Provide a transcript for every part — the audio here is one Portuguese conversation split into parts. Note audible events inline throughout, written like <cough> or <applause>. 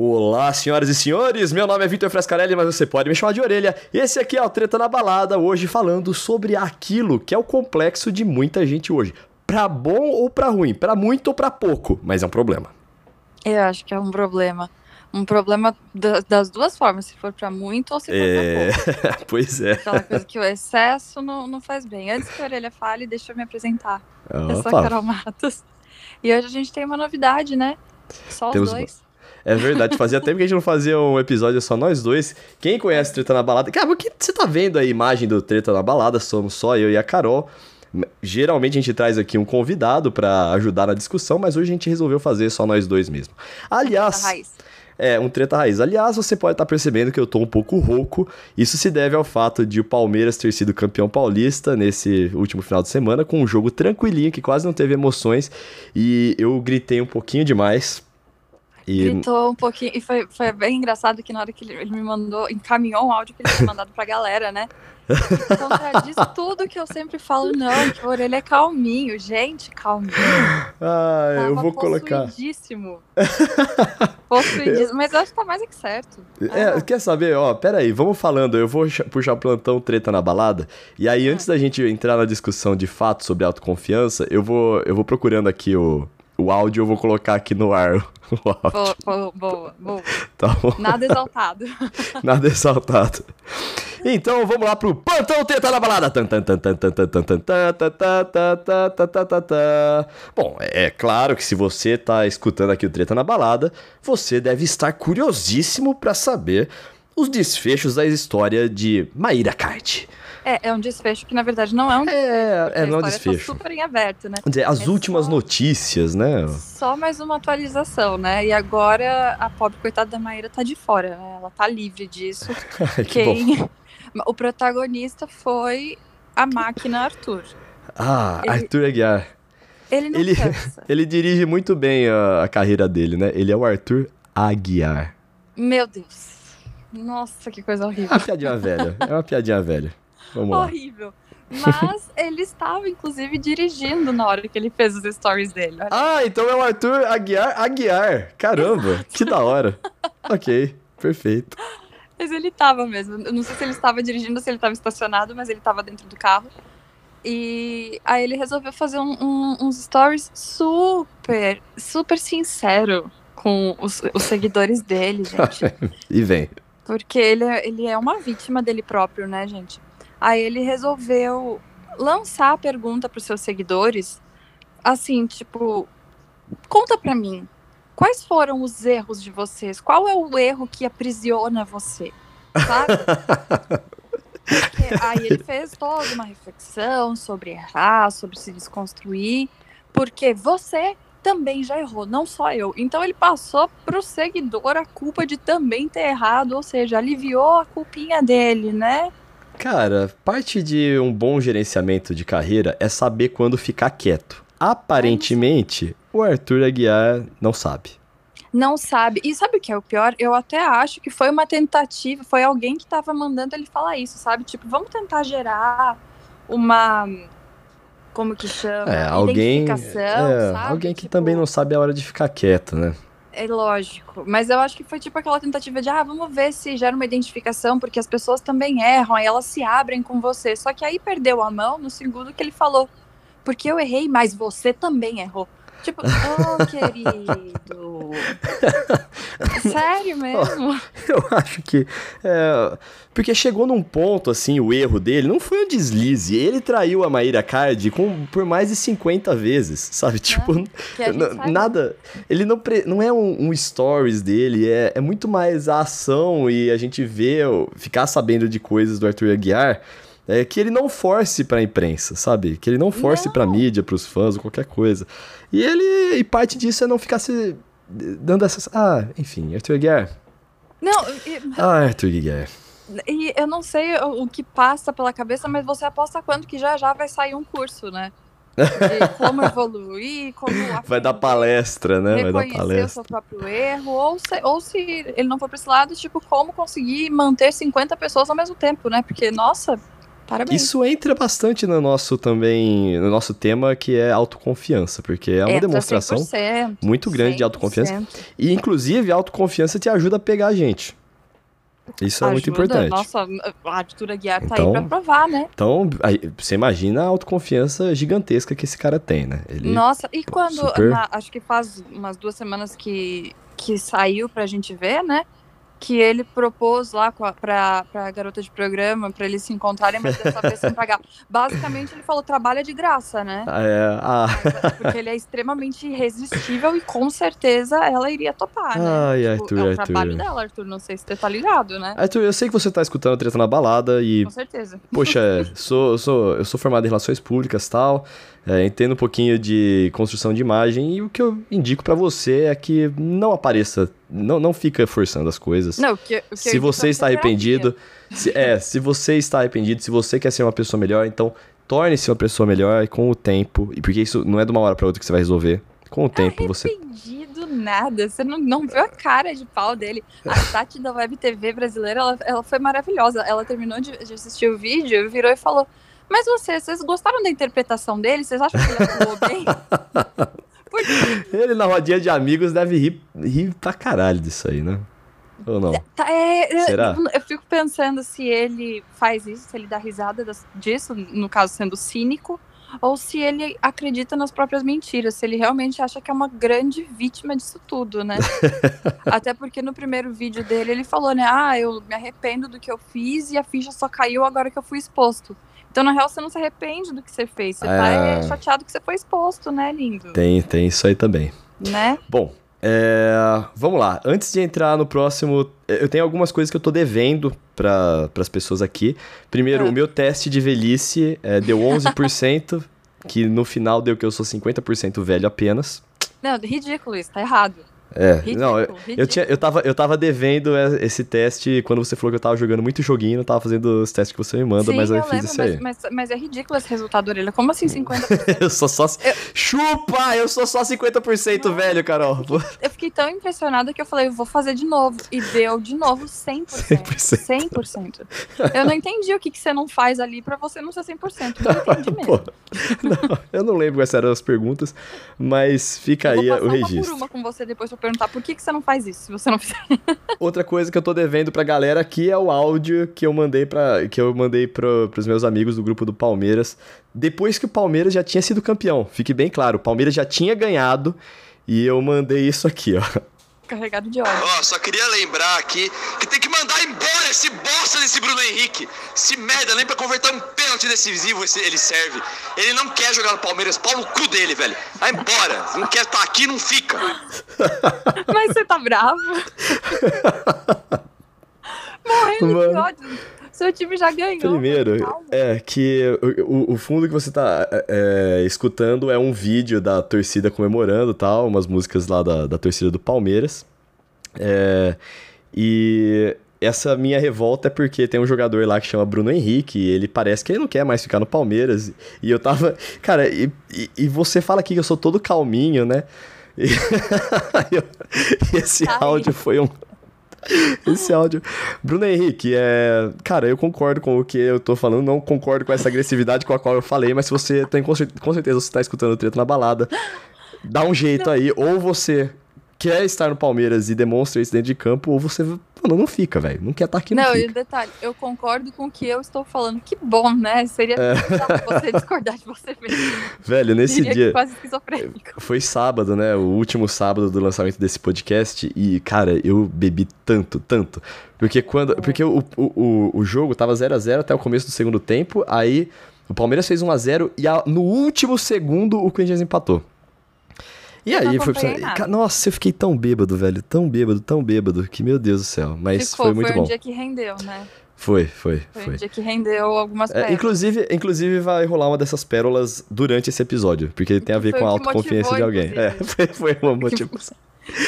Olá, senhoras e senhores, meu nome é Vitor Frescarelli, mas você pode me chamar de orelha. Esse aqui é o Treta na Balada, hoje falando sobre aquilo que é o complexo de muita gente hoje. Pra bom ou pra ruim, pra muito ou pra pouco, mas é um problema. Eu acho que é um problema. Um problema da- das duas formas, se for pra muito ou se for É, pra pouco. <laughs> pois é. Aquela coisa que o excesso não, não faz bem. Antes que a orelha fale, deixa eu me apresentar. Eu sou a Carol Matos. E hoje a gente tem uma novidade, né? Só os Temos dois. É verdade, fazia tempo que a gente não fazia um episódio só nós dois. Quem conhece Treta na Balada, cara, porque você tá vendo a imagem do Treta na Balada, somos só eu e a Carol. Geralmente a gente traz aqui um convidado pra ajudar na discussão, mas hoje a gente resolveu fazer só nós dois mesmo. Aliás, é um treta raiz. Aliás, você pode estar percebendo que eu tô um pouco rouco. Isso se deve ao fato de o Palmeiras ter sido campeão paulista nesse último final de semana, com um jogo tranquilinho que quase não teve emoções. E eu gritei um pouquinho demais. E Gritou um pouquinho. E foi, foi bem engraçado que na hora que ele, ele me mandou, encaminhou um áudio que ele tinha <laughs> mandado pra galera, né? E contradiz tudo que eu sempre falo, não, que a orelha é calminho. Gente, calminho. Ah, eu vou colocar. Possuidíssimo. Possuidíssimo. Mas acho que tá mais é que certo. É, Ah, quer saber? Ó, pera aí, vamos falando. Eu vou puxar o plantão treta na balada. E aí, antes da gente entrar na discussão de fato sobre autoconfiança, eu vou, eu vou procurando aqui o, o áudio eu vou colocar aqui no ar. Boa, boa, boa, boa. Tá bom. Nada exaltado. Nada exaltado. Então vamos lá pro Pantão Teta na Balada. Bom, é claro que se você tá escutando aqui o Treta na Balada, você deve estar curiosíssimo para saber os desfechos da história de Maíra Kart. É, é um desfecho que, na verdade, não é um desfecho. É, porque é a não é um tá desfecho. super em aberto, né? Dizer, as É últimas só- notícias, né? Só mais uma atualização, né? E agora a pobre coitada da Maíra tá de fora, né? Ela tá livre disso. <laughs> que bom. Quem... <laughs> O protagonista foi a máquina Arthur. Ah, Ele- Arthur Aguiar. Ele não Ele- cansa. <laughs> Ele dirige muito bem a, a carreira dele, né? Ele é o Arthur Aguiar. Meu Deus. Nossa, que coisa É horrível. uma piadinha velha. É uma piadinha velha. Vamos. Horrível. Mas <laughs> ele estava, inclusive, dirigindo na hora que ele fez os stories dele. Olha. Ah, então é o Arthur Aguiar Aguiar. Caramba, que da hora. <laughs> Ok, perfeito. Mas ele tava mesmo. Eu não sei se ele estava dirigindo ou se ele estava estacionado, mas ele estava dentro do carro. E aí ele resolveu fazer um- um- uns stories super, super sincero com os, os seguidores dele, <laughs> gente. E vem. Porque ele é, ele é uma vítima dele próprio, né, gente? Aí ele resolveu lançar a pergunta para os seus seguidores, assim, tipo, conta pra mim, quais foram os erros de vocês? Qual é o erro que aprisiona você? Sabe? Aí ele fez toda uma reflexão sobre errar, sobre se desconstruir, porque você também já errou, não só eu. Então ele passou pro seguidor a culpa de também ter errado, ou seja, aliviou a culpinha dele, né? Cara, parte de um bom gerenciamento de carreira é saber quando ficar quieto. Aparentemente, o Arthur Aguiar não sabe. Não sabe. E sabe o que é o pior? Eu até acho que foi uma tentativa, foi alguém que tava mandando ele falar isso, sabe? Tipo, vamos tentar gerar uma. Como que chama? É, alguém. É, sabe? alguém que Tipo, também não sabe a hora de ficar quieto, né? É lógico. Mas eu acho que foi tipo aquela tentativa de, ah, vamos ver se gera uma identificação, porque as pessoas também erram, aí elas se abrem com você. Só que aí perdeu a mão no segundo que ele falou. Porque eu errei, mas você também errou. Tipo, oh, <laughs> querido. <laughs> Sério mesmo? Eu acho que. é, porque chegou num ponto, assim, o erro dele não foi um deslize. Ele traiu a Maíra Card com, por mais de 50 vezes, sabe? Tipo, Que a gente n- sabe. nada. Ele não, pre- não é um, um stories dele, é, é muito mais a ação e a gente vê, ficar sabendo de coisas do Arthur Aguiar. É que ele não force pra imprensa, sabe? Que ele não force Não. pra mídia, pros fãs ou qualquer coisa. E ele. E parte disso é não ficar se. dando essas. Ah, enfim, Arthur Aguiar. Não, e, Ah, Arthur Aguiar. e eu não sei o, que passa pela cabeça, mas você aposta quando que já já vai sair um curso, né? De <laughs> como evoluir, como Vai dar palestra, né? Vai dar reconhecer o palestra. seu próprio erro, ou se, ou se ele não for pra esse lado, tipo, como conseguir manter 50 pessoas ao mesmo tempo, né? Porque, nossa, Parabéns. Isso entra bastante no nosso também, no nosso tema que é autoconfiança, porque é uma Entra demonstração 100%, muito grande de autoconfiança. 100%. e inclusive a autoconfiança te ajuda a pegar a gente. Isso é muito Ajuda. importante. Nossa, a Arthur Aguiar tá Então- aí pra provar, né? Então, aí, você imagina a autoconfiança gigantesca que esse cara tem, né? Ele Nossa, e quando, super- na- acho que faz umas duas semanas que, que saiu pra gente ver, né? Que ele propôs lá com a, garota de programa, pra eles se encontrarem, mas dessa vez sem pagar. Basicamente, ele falou, trabalha de graça, né? é, ah, Porque ele é extremamente irresistível e com certeza ela iria topar, né? Ai, Tipo, Arthur, é o Arthur. trabalho dela, Arthur. Não sei se você tá ligado, né? Arthur, eu sei que você tá escutando Treta na Balada e Com certeza. Poxa, é, sou, sou, eu sou formado em relações públicas e tal, é, entendo um pouquinho de construção de imagem e o que eu indico pra você é que não apareça, não, não fica forçando as coisas. Não, que, que se você é está terapia. arrependido, se, é, se você está arrependido, se você quer ser uma pessoa melhor, então torne-se uma pessoa melhor com o tempo, e porque isso não é de uma hora pra outra que você vai resolver. Com o tempo você Arrependido nada. Você não, não viu a cara de pau dele. A <laughs> Tati da Web TV brasileira, ela, ela foi maravilhosa. Ela terminou de, de assistir o vídeo, virou e falou: Mas vocês, vocês gostaram da interpretação dele? Vocês acham que ele atuou bem? Porque Ele na rodinha de amigos deve rir, rir pra caralho disso aí, né? Ou não? tá, é, eu- Será? Eu, fico pensando se ele faz isso, se ele dá risada disso, no caso sendo cínico, ou se ele acredita nas próprias mentiras, se ele realmente acha que é uma grande vítima disso tudo, né? <laughs> Até porque no primeiro vídeo dele ele falou, né? Ah, eu me arrependo do que eu fiz e a ficha só caiu agora que eu fui exposto. Então, na real, você não se arrepende do que você fez. Você tá É. é, chateado que você foi exposto, né, lindo? Tem, tem isso aí também. Né? Bom, é, vamos lá. Antes de entrar no próximo, eu tenho algumas coisas que eu tô devendo para as pessoas aqui. Primeiro, Ah. o meu teste de velhice é, deu 11%, <laughs> que no final deu que eu sou 50% velho apenas. Não, ridículo isso, tá errado. É, Ridículo, não, eu, ridículo. eu, tinha, eu, tava, eu tava devendo é, esse teste quando você falou que eu tava jogando muito joguinho, não tava fazendo os testes que você me manda, Sim, mas eu, eu fiz lembro, isso aí. mas, mas, mas é ridículo esse resultado dele. Como assim 50%? <laughs> Eu sou só. Eu- Chupa! Eu sou só 50% Não. velho, Carol. eu fiquei tão impressionada que eu falei, eu vou fazer de novo. E deu de novo 100%. 100%. 100%. Eu não entendi o que, que você não faz ali pra você não ser 100%. Não <laughs> entendi mesmo. Não, eu não lembro quais eram as perguntas, mas fica eu aí vou o passar uma registro. por uma com você depois pra perguntar por que, que você não faz isso, se você não fizer. <laughs> Outra coisa que eu tô devendo pra galera aqui é o áudio que eu mandei para que eu mandei pro, pros meus amigos do grupo do Palmeiras, depois que o Palmeiras já tinha sido campeão. Fique bem claro, o Palmeiras já tinha ganhado e eu mandei isso aqui, ó. Carregado de ódio. Ó, só queria lembrar aqui que tem que mandar embora esse bosta desse Bruno Henrique. Esse merda, nem pra converter um pênalti decisivo esse- ele serve. Ele não quer jogar no Palmeiras, pau no cu dele, velho. Vai embora. Não quer estar aqui, não fica. Mas você tá bravo? <laughs> Morrendo de Mano. ódio. Seu time já ganhou. Primeiro, calma. é que o, o- fundo que você tá é, escutando é um vídeo da torcida comemorando tal, umas músicas lá da, da torcida do Palmeiras. É, e essa minha revolta é porque tem um jogador lá que chama Bruno Henrique, e ele parece que ele não quer mais ficar no Palmeiras. E eu tava. <laughs> Cara, e, e, e você fala aqui que eu sou todo calminho, né? <laughs> E, esse Ai. áudio foi um. <laughs> Esse áudio. Bruno Henrique, é. Cara, eu concordo com o que eu tô falando, não concordo com essa agressividade com a qual eu falei, mas se você tem com, cer- com certeza você tá escutando o treta na balada, dá um jeito aí, ou você quer estar no Palmeiras e demonstra isso dentro de campo, ou você. Mano, não fica, velho. Não quer estar aqui, não, Não, e fica. o detalhe, eu concordo com o que eu estou falando. Que bom, né? Seria É. você discordar de você mesmo. <laughs> Velho, nesse Diria dia. quase esquizofrênico. Foi sábado, né? O último sábado do lançamento desse podcast. E, cara, eu bebi tanto, tanto. Porque quando. Porque o, o, o, o jogo tava 0 a 0 até o começo do segundo tempo. Aí o Palmeiras fez 1 a 0 e a- no último segundo o Corinthians empatou. E Eu aí foi pra... Nossa, eu fiquei tão bêbado, velho. Tão bêbado, tão bêbado. Que meu Deus do céu. Mas Ficou, foi muito um bom. dia que rendeu, né? Foi, foi, Foi, foi. um dia que rendeu algumas É, pérolas. inclusive, inclusive vai rolar uma dessas pérolas durante esse episódio, porque tem a ver Foi com a autoconfiança de motivou, alguém. É, inclusive. <laughs> foi, foi uma motivação.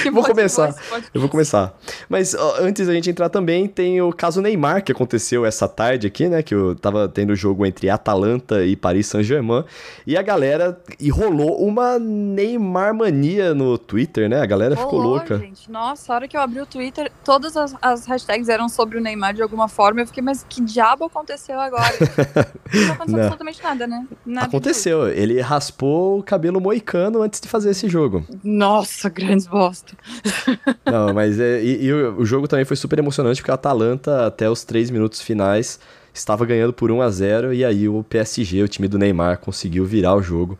Que Vou começar. podcast. Eu vou começar. Mas ó, antes da gente entrar também, tem o caso Neymar que aconteceu essa tarde aqui, né? Que eu tava tendo o jogo entre Atalanta e Paris Saint-Germain. E a galera. E rolou uma Neymar mania no Twitter, né? A galera ficou Rolou, louca. gente. Nossa, a hora que eu abri o Twitter, todas as, as hashtags eram sobre o Neymar de alguma forma. Eu fiquei, mas que diabo aconteceu agora? <laughs> Não aconteceu Não. absolutamente nada, né? Nada Aconteceu. Ele raspou o cabelo moicano antes de fazer esse jogo. Nossa, grandes bosta. <laughs> Não, mas é, e, e o, jogo também foi super emocionante porque a Atalanta, até os três minutos finais, estava ganhando por 1 a 0 e aí o PSG, o time do Neymar, conseguiu virar o jogo.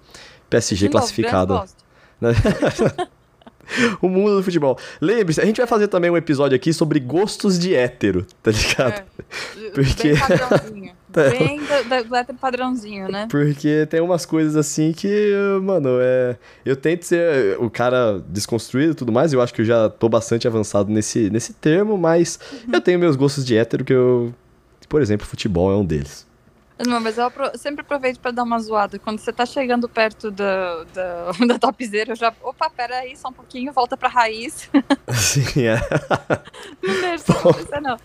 PSG De classificado. <laughs> o mundo do futebol. Lembre-se, a gente vai fazer também um episódio aqui sobre gostos de hétero, tá ligado? É. Porque- Bem. Tá. Bem da, da, do hétero padrãozinho, né? Porque tem umas coisas assim que, mano, é. Eu tento ser o cara desconstruído e tudo mais, eu acho que eu já tô bastante avançado nesse, nesse termo, mas Uhum. eu tenho meus gostos de hétero que eu. Por exemplo, futebol é um deles. Não, mas eu sempre aproveito pra dar uma zoada. Quando você tá chegando perto da, da, <laughs> da topzera, eu já. Opa, pera aí, só um pouquinho, volta pra raiz. <laughs> Sim, é. <laughs> Não deixa isso acontecer, não.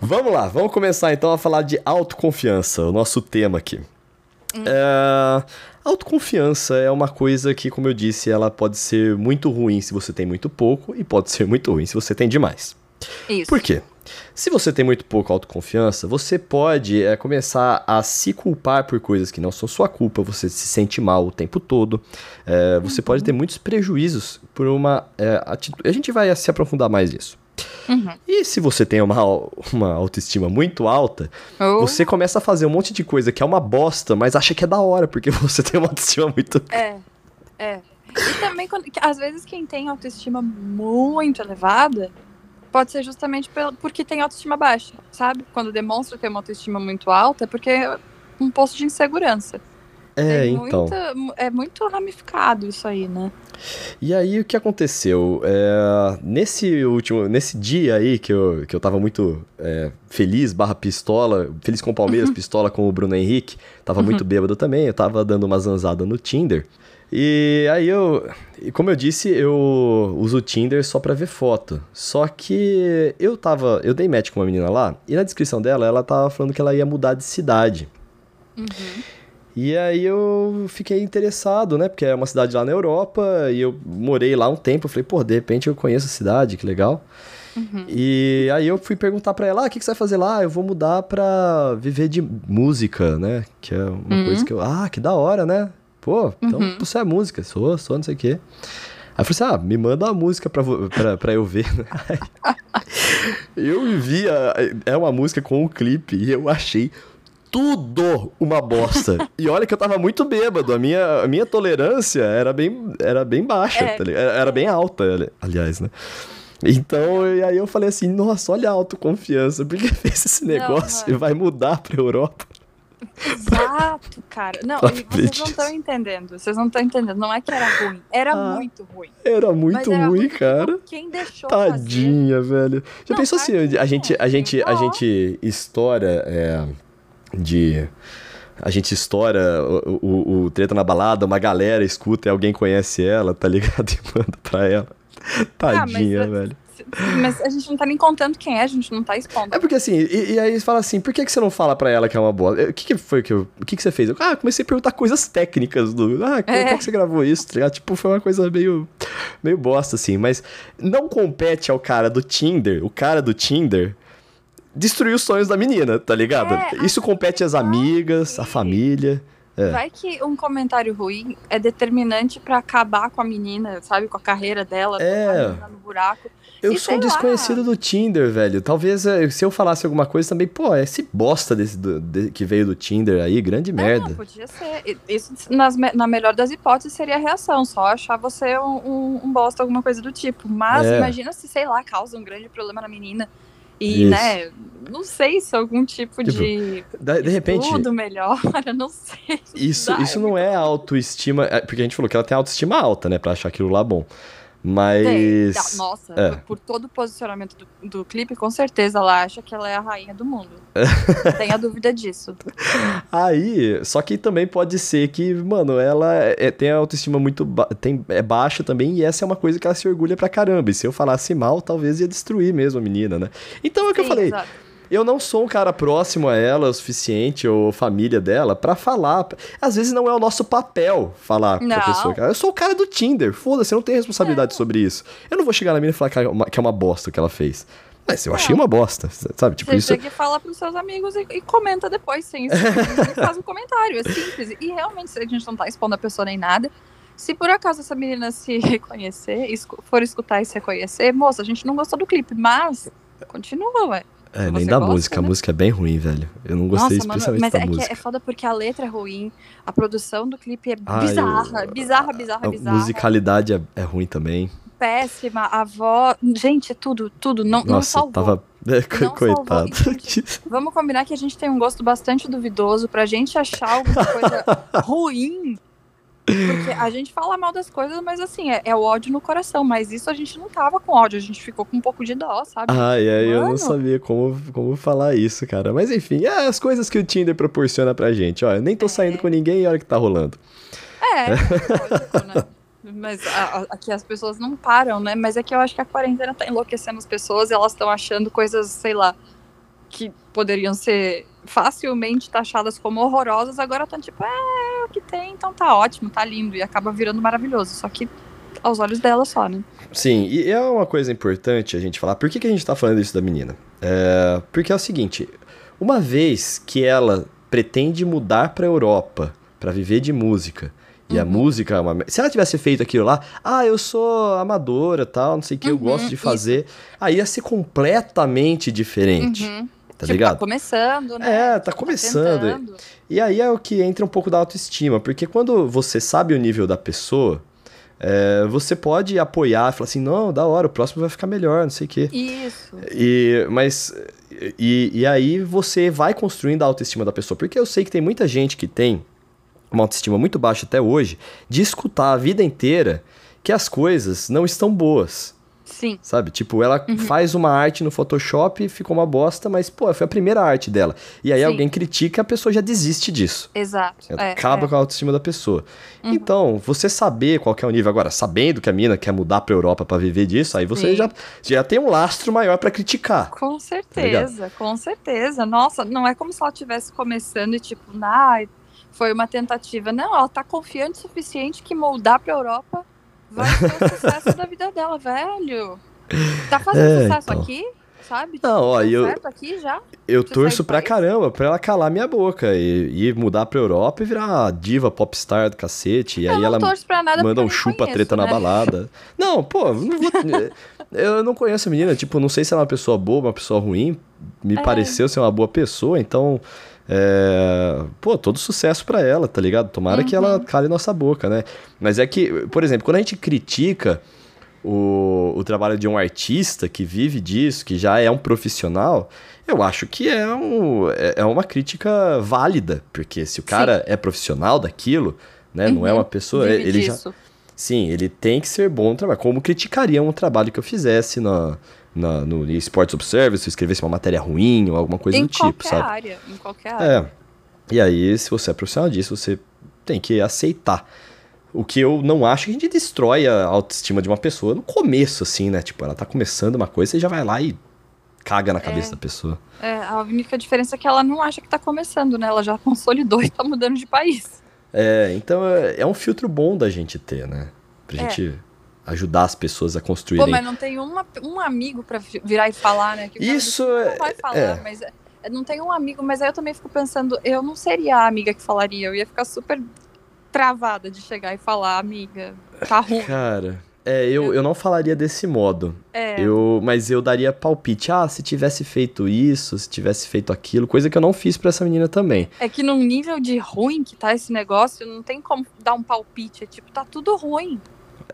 Vamos lá, vamos começar então a falar de autoconfiança, o nosso tema aqui. É, autoconfiança é uma coisa que, como eu disse, ela pode ser muito ruim se você tem muito pouco e pode ser muito ruim se você tem demais. Isso. Por quê? Se você tem muito pouco autoconfiança, você pode é, começar a se culpar por coisas que não são sua culpa, você se sente mal o tempo todo, é, você pode ter muitos prejuízos por uma é, atitude. A gente vai se aprofundar mais nisso. Uhum. E se você tem uma, uma autoestima muito alta, Ou- você começa a fazer um monte de coisa que é uma bosta, mas acha que é da hora, porque <laughs> você tem uma autoestima muito. É, é. E também, quando, que às vezes, quem tem autoestima muito elevada pode ser justamente porque tem autoestima baixa, sabe? Quando demonstra ter uma autoestima muito alta, é porque é um posto de insegurança. É, Tem então. é muito ramificado isso aí, né? E aí o que aconteceu? É, nesse último, nesse dia aí que eu, que eu tava muito é, feliz, barra pistola, feliz com o Palmeiras, pistola com o Bruno Henrique, tava muito bêbado também, eu tava dando uma zanzada no Tinder. E aí eu, como eu disse, eu uso o Tinder só pra ver foto. Só que eu tava, eu dei match com uma menina lá, e na descrição dela, ela tava falando que ela ia mudar de cidade. E aí eu fiquei interessado, né? Porque é uma cidade lá na Europa e eu morei lá um tempo. Eu falei, pô, de repente eu conheço a cidade, que legal. E aí eu fui perguntar pra ela, ah, o que, que você vai fazer lá? Eu vou mudar pra viver de música, né? Que é uma Uhum. coisa que eu... Ah, que da hora, né? Pô, então Uhum. você é música. Sou, sou, não sei o quê. Aí eu falei assim, ah, me manda uma música pra, pra, pra eu ver. <laughs> eu vi, a- é uma música com um clipe e eu achei tudo uma bosta. e olha que eu tava muito bêbado, a minha, a minha tolerância era bem, era bem baixa, É. tá era, bem alta, ali- aliás, né? Então, e aí eu falei assim, nossa, olha a autoconfiança, porque <laughs> fez esse Não, negócio e mano. vai mudar pra Europa. Exato, cara. Não, vocês não estão entendendo. Vocês não estão entendendo. Não é que era ruim. Era Ah, muito ruim. Era muito era ruim, ruim cara. Quem deixou fazer? Tadinha, velho. Já Não, pensou se tadinha, a gente, a gente, a gente estoura é, de. A gente estoura o, o, o treta na balada, uma galera escuta e alguém conhece ela, tá ligado? <laughs> E manda pra ela. Tadinha, Ah, mas- velho. Mas a gente não tá nem contando quem é, a gente não tá expondo. É porque assim, e, e aí fala assim, por que, que você não fala pra ela que é uma boa? O que, que foi que eu. O que, que você fez? Eu, ah, comecei a perguntar coisas técnicas do. Ah, como, É. como que você gravou isso? Tá? Tipo, foi uma coisa meio. meio bosta, assim. Mas não compete ao cara do Tinder, o cara do Tinder. Destruir os sonhos da menina, tá ligado? É, Isso compete às amigas, à família. É. Vai que um comentário ruim é determinante pra acabar com a menina, sabe? Com a carreira dela, É. no buraco. Eu E sou um lá. desconhecido do Tinder, velho. Talvez eh, se eu falasse alguma coisa também, pô, esse bosta desse, do- de- que veio do Tinder aí, grande merda. Não, podia ser. Isso, nas na melhor das hipóteses, seria a reação. Só achar você um, um, um bosta, alguma coisa do tipo. Mas É. imagina se, sei lá, causa um grande problema na menina. E, Isso. né, não sei se algum tipo, Tipo, de. De repente, Tudo melhor, <laughs> não sei. Isso, Dá, isso é não é autoestima. é, Porque a gente falou que ela tem autoestima alta, né? Pra achar aquilo lá bom. Mas. Tem. Tá, Nossa, É. por, por todo o posicionamento do, do clipe, com certeza ela acha que ela é a rainha do mundo. Não <laughs> tenha dúvida disso. Aí, só que também pode ser que, mano, ela é- tem a autoestima muito ba tem, é baixa também, e essa é uma coisa que ela se orgulha pra caramba. E se eu falasse mal, talvez ia destruir mesmo a menina, né? Então é o que eu Sim, falei. exato. Eu não sou um cara próximo a ela o suficiente, ou família dela, pra falar. Às vezes não é o nosso papel falar pra Não. pessoa. cara. Eu sou o cara do Tinder, foda-se, eu não tenho responsabilidade É. sobre isso. Eu não vou chegar na menina e falar que é uma, que é uma bosta o que ela fez. Mas eu achei uma bosta, sabe? Tipo, Você isso. tem que falar pros seus amigos e, e comenta depois, sem isso. e faz um comentário, é simples. E realmente, se a gente não tá expondo a pessoa nem nada, se por acaso essa menina se reconhecer, for escutar e se reconhecer, moça, a gente não gostou do clipe, mas continua, ué. É, nem da gosta, música. A né? música é bem ruim, velho. Eu não gostei Nossa, mano, especialmente mas da é música. que é foda porque a letra é ruim, a produção do clipe é Ah, bizarra, eu- bizarra, bizarra, A bizarra. musicalidade é, é ruim também. Péssima, a voz. Gente, é tudo, tudo. Não, não Nossa, salvou. tava. <laughs> Não coitado. <laughs> Vamos combinar que a gente tem um gosto bastante duvidoso pra gente achar alguma coisa <laughs> ruim. Porque a gente fala mal das coisas, mas assim, é, é o ódio no coração. Mas isso a gente não tava com ódio, a gente ficou com um pouco de dó, sabe? Ai, ai, eu não sabia como, como falar isso, cara. Mas enfim, é as coisas que o Tinder proporciona pra gente. Ó, eu nem tô saindo É. com ninguém e olha o que tá rolando. É, lógico, né? Mas aqui as pessoas não param, né? Mas é que eu acho que a quarentena tá enlouquecendo as pessoas e elas estão achando coisas, sei lá, que poderiam ser facilmente taxadas como horrorosas, agora estão tipo, é, o que tem, então tá ótimo, tá lindo, e acaba virando maravilhoso. Só que aos olhos dela só, né? Sim, e é uma coisa importante a gente falar. Por que, que a gente tá falando isso da menina? É, porque é o seguinte: uma vez que ela pretende mudar pra Europa pra viver de música. E a Uhum. música é uma. Se ela tivesse feito aquilo lá, ah, eu sou amadora, tal, não sei o que, eu Uhum, gosto de isso. fazer. Aí ia ser completamente diferente. Uhum. Tá Tipo, ligado? Tá começando, né? É, tá começando. tentando. E aí é o que entra um pouco da autoestima, porque quando você sabe o nível da pessoa, é, você pode apoiar, falar assim, não, da hora, o próximo vai ficar melhor, não sei o quê. Isso. E, mas, e, e aí você vai construindo a autoestima da pessoa, porque eu sei que tem muita gente que tem uma autoestima muito baixa até hoje, de escutar a vida inteira que as coisas não estão boas. Sim. Sabe? Tipo, ela Uhum. faz uma arte no Photoshop, ficou uma bosta, mas, pô, foi a primeira arte dela. E aí Sim. alguém critica, a pessoa já desiste disso. Exato. É, Acaba é. com a autoestima da pessoa. Uhum. Então, você saber qual que é o nível agora, sabendo que a mina quer mudar pra Europa pra viver disso, aí você Sim. já, já tem um lastro maior pra criticar. Com ligado? certeza, com certeza. Nossa, não é como se ela estivesse começando e tipo, ai, foi uma tentativa. Não, ela tá confiante o suficiente que moldar pra Europa vai ser o sucesso <laughs> da vida dela, velho. Tá fazendo É, sucesso então. aqui, sabe? Não, ó, eu- aqui já. Eu Você torço pra país? caramba pra ela calar minha boca e, e mudar pra Europa e virar uma diva popstar do cacete. E eu aí ela manda um chupa conheço, treta na né? balada. <laughs> Não, pô, não vou- eu não conheço a menina, tipo, não sei se ela é uma pessoa boa, uma pessoa ruim. Me É. pareceu ser uma boa pessoa, então. é, Pô, todo sucesso pra ela, tá ligado? Tomara que ela Uhum. cale nossa boca, né? Mas é que, por exemplo, quando a gente critica o, o trabalho de um artista que vive disso, que já é um profissional, eu acho que é, um, é é uma crítica válida, porque se o cara é profissional daquilo, né, não é Uhum, uma pessoa, Vive ele já, disso. sim, ele tem que ser bom no trabalho, como criticaria um trabalho que eu fizesse na, na, no Sports Observer, se eu escrevesse uma matéria ruim ou alguma coisa Em do tipo, qualquer sabe? área, em qualquer área. É. E aí, se você é profissional disso, você tem que aceitar. O que eu não acho que a gente destrói a autoestima de uma pessoa no começo, assim, né? Tipo, ela tá começando uma coisa, você já vai lá e caga na cabeça É. da pessoa. É, a única diferença é que ela não acha que tá começando, né? Ela já consolidou e tá mudando de país. É, então é, é um filtro bom da gente ter, né? Pra É. gente ajudar as pessoas a Pô, construírem. mas não tem uma, um amigo pra vi- virar e falar, né? Que cara Isso é- Não vai falar, é. mas é- é, não tem um amigo, mas aí eu também fico pensando, eu não seria a amiga que falaria, eu ia ficar super travada de chegar e falar, amiga, tá ruim. Cara, é, eu, eu não falaria desse modo. É, Eu, mas eu daria palpite. Ah, se tivesse feito isso, se tivesse feito aquilo, coisa que eu não fiz pra essa menina também. é que num nível de ruim que tá esse negócio, não tem como dar um palpite, é tipo, tá tudo ruim.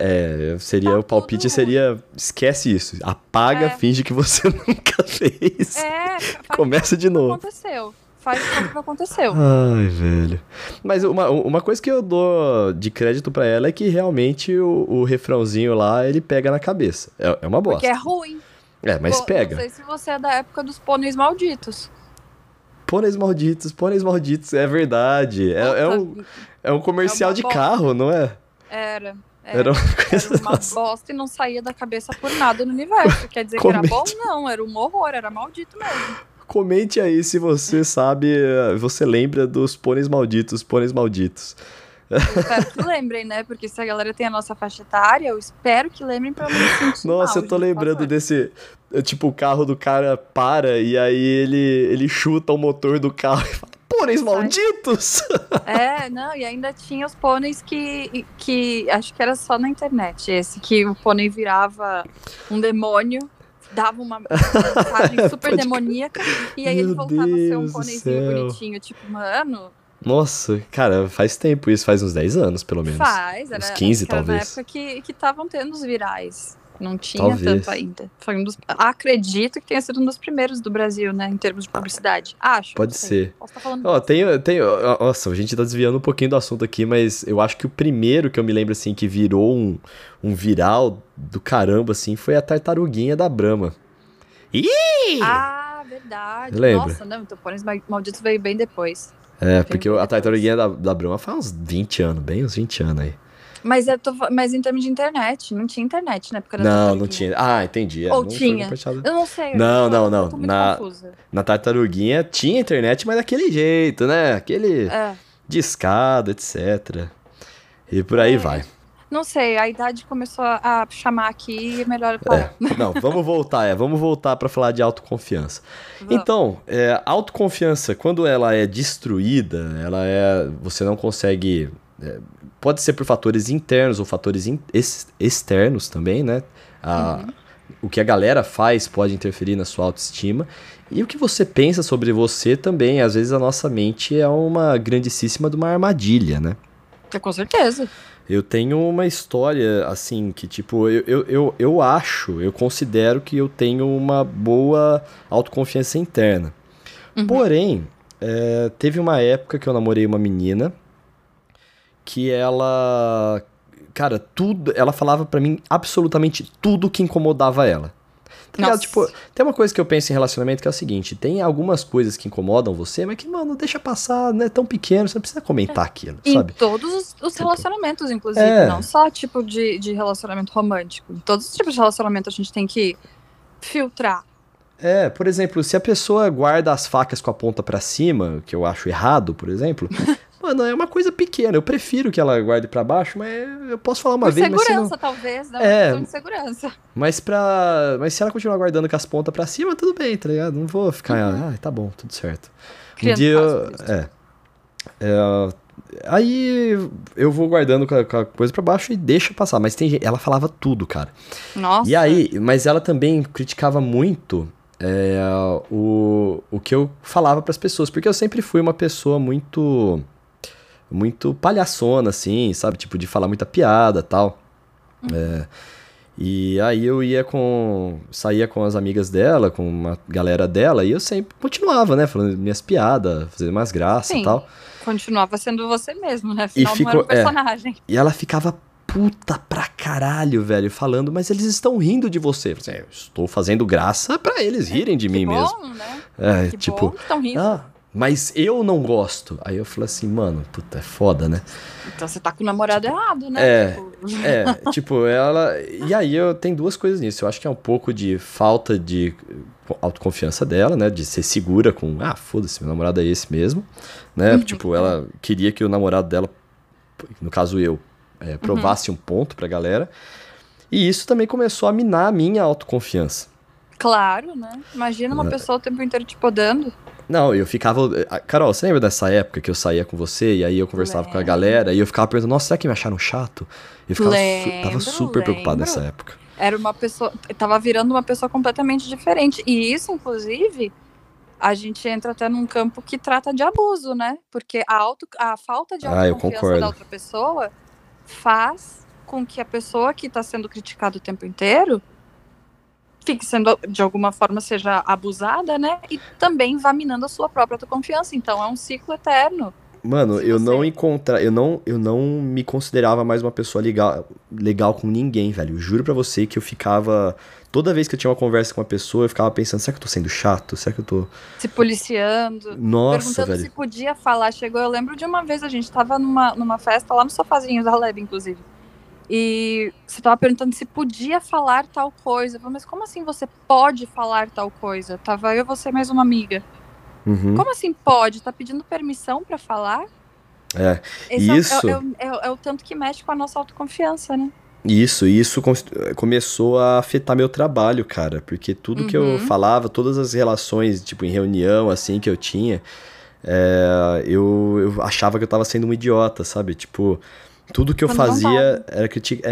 É, seria Tá o palpite seria esquece isso, apaga, É. finge que você <laughs> nunca fez. É, Começa de novo. aconteceu. Faz o que não aconteceu. <laughs> Ai, velho. Mas uma, uma coisa que eu dou de crédito pra ela é que realmente o, o refrãozinho lá, ele pega na cabeça. É, é uma bosta. Porque é ruim. É, mas Pô, pega. Não sei se você é da época dos pôneis malditos. Pôneis malditos, pôneis malditos, é verdade. É, é um, é um comercial É de carro, não é? Era. Era, Era uma coisa. era uma nossa. bosta e não saía da cabeça por nada no universo. Quer dizer que era bom? Comente. Não, era um horror, era maldito mesmo. Comente aí se você sabe, eh, você lembra dos pôneis malditos, pôneis malditos. Espero que lembrem, né? Porque se a galera tem a nossa faixa etária, eu espero que lembrem pra não <laughs> Nossa, mal, eu tô gente, lembrando desse. eh, Tipo, o carro do cara para e aí ele, ele chuta o motor do carro e fala: Pôneis malditos! <laughs> É, não, e ainda tinha os pôneis que, que acho que era só na internet esse, que o pônei virava um demônio, dava uma mensagem <laughs> super demoníaca, e aí ele Meu voltava a ser um Deus pôneizinho bonitinho, tipo, mano, Nossa, cara, faz tempo isso, faz uns 10 anos pelo menos. faz, era, Uns 15 acho que era talvez. na época que que estavam tendo os virais. Não tinha Talvez. tanto ainda. Foi um dos, acredito que tenha sido um dos primeiros do Brasil, né, em termos de publicidade. Acho. Pode ser. Posso estar falando Ó, tem, tem. ó, Nossa, a gente tá desviando um pouquinho do assunto aqui, mas eu acho que o primeiro que eu me lembro, assim, que virou um, um viral do caramba, assim, foi a tartaruguinha da Brahma. Ih! Ah, verdade. Lembra? Nossa, não, então Ma- Malditos veio bem depois. É, porque a tartaruguinha da, da Brahma faz uns 20 anos, bem uns 20 anos aí. Mas, eu tô, mas em termos de internet, não tinha internet na época da Não, não tinha. Ah, entendi. é, Ou não tinha. Eu não sei. eu Não, não, não. Na- confusa. Na tartaruguinha tinha internet, mas daquele jeito, né? Aquele É, discado, etc. E por aí É. vai. não sei, a idade começou a chamar aqui e é melhor parar. É, não, vamos voltar, é, vamos voltar para falar de autoconfiança. Vamos. Então, é, autoconfiança, quando ela é destruída, ela é, você não consegue, pode ser por fatores internos ou fatores in- ex- externos também, né? A- O que a galera faz pode interferir na sua autoestima. E o que você pensa sobre você também, às vezes a nossa mente é uma grandíssima de uma armadilha, né? É, Com certeza. Eu tenho uma história, assim, que, tipo, eu, eu, eu, eu acho, eu considero que eu tenho uma boa autoconfiança interna. Uhum. Porém, é, teve uma época que eu namorei uma menina que ela. Cara, tudo. Ela falava pra mim absolutamente tudo que incomodava ela. Tá. Tipo, tem uma coisa que eu penso em relacionamento que é o seguinte: tem algumas coisas que incomodam você, mas que, mano, deixa passar, não é tão pequeno, você não precisa comentar aquilo, Em sabe? todos os, os relacionamentos, inclusive, É. não só tipo de, de relacionamento romântico. Em todos os tipos de relacionamento a gente tem que filtrar. É, por exemplo, se a pessoa guarda as facas com a ponta pra cima, que eu acho errado, por exemplo, <laughs> mano, é uma coisa pequena. Eu prefiro que ela guarde pra baixo, mas eu posso falar uma Por vez, mas se, segurança, não, talvez, né? É. De segurança. mas pra, mas se ela continuar guardando com as pontas pra cima, tudo bem, tá ligado? Não vou ficar, ah, tá bom, tudo certo. Um Criando dia, caso eu- é, É, aí eu vou guardando com a, com a coisa pra baixo e deixa passar, mas tem gente, ela falava tudo, cara. Nossa. E aí, mas ela também criticava muito é, o, o que eu falava pras pessoas, porque eu sempre fui uma pessoa muito muito palhaçona, assim, sabe? Tipo, de falar muita piada tal. É, e aí eu ia com. saía com as amigas dela, com uma galera dela, e eu sempre continuava, né? Falando minhas piadas, fazendo umas graças e tal. Continuava sendo você mesmo, né? Afinal, ficou- não era um é. personagem. E ela ficava puta pra caralho, velho, falando, mas eles estão rindo de você. Eu falei, "É, estou fazendo graça pra eles rirem de que mim bom, mesmo. né? É, Que tipo, bom estão rindo. ah, mas eu não gosto. Aí eu falei assim, mano, puta, é foda, né? Então você tá com o namorado errado, né? É. Tipo, É, <laughs> tipo, ela. E aí eu tenho duas coisas nisso. Eu acho que é um pouco de falta de autoconfiança dela, né? De ser segura com, ah, foda-se, meu namorado é esse mesmo. Né? Uhum. Tipo, ela queria que o namorado dela, no caso eu, é, provasse um ponto pra galera. E isso também começou a minar a minha autoconfiança. Claro, né? Imagina uma É. pessoa o tempo inteiro te podando. Não, eu ficava. ah, Carol, você lembra dessa época que eu saía com você e aí eu conversava com a Lembro. galera e eu ficava perguntando, nossa, será que me acharam chato? Eu ficava su- tava Lembro, super preocupado lembro. nessa época. Era uma pessoa. Tava virando uma pessoa completamente diferente. E isso, inclusive, a gente entra até num campo que trata de abuso, né? Porque a, auto, a falta de Ah, autoconfiança concordo. da outra pessoa faz com que a pessoa que está sendo criticada o tempo inteiro fique sendo, de alguma forma, seja abusada, né? E também vá minando a sua própria autoconfiança. Então é um ciclo eterno. Mano, eu não encontra, eu não, eu não me considerava mais uma pessoa legal, legal com ninguém, velho. Eu juro pra você que eu ficava toda vez que eu tinha uma conversa com uma pessoa, eu ficava pensando, será que eu tô sendo chato? Será que eu tô Se policiando. Nossa, perguntando velho. se podia falar. Chegou, eu lembro de uma vez a gente tava numa, numa festa lá no sofazinho da Leve, inclusive. E você tava perguntando se podia falar tal coisa. Falei, mas como assim você pode falar tal coisa? Tava eu, você mais uma amiga. Uhum. Como assim pode? Tá pedindo permissão pra falar? É, Esse é o- Isso. É, é o- é o tanto que mexe com a nossa autoconfiança, né? Isso, isso começou a afetar meu trabalho, cara, porque tudo que eu Uhum. falava, todas as relações, tipo, em reunião, assim, que eu tinha, é, eu, eu achava que eu tava sendo um idiota, sabe? Tipo, tudo que eu Quando fazia era criticar.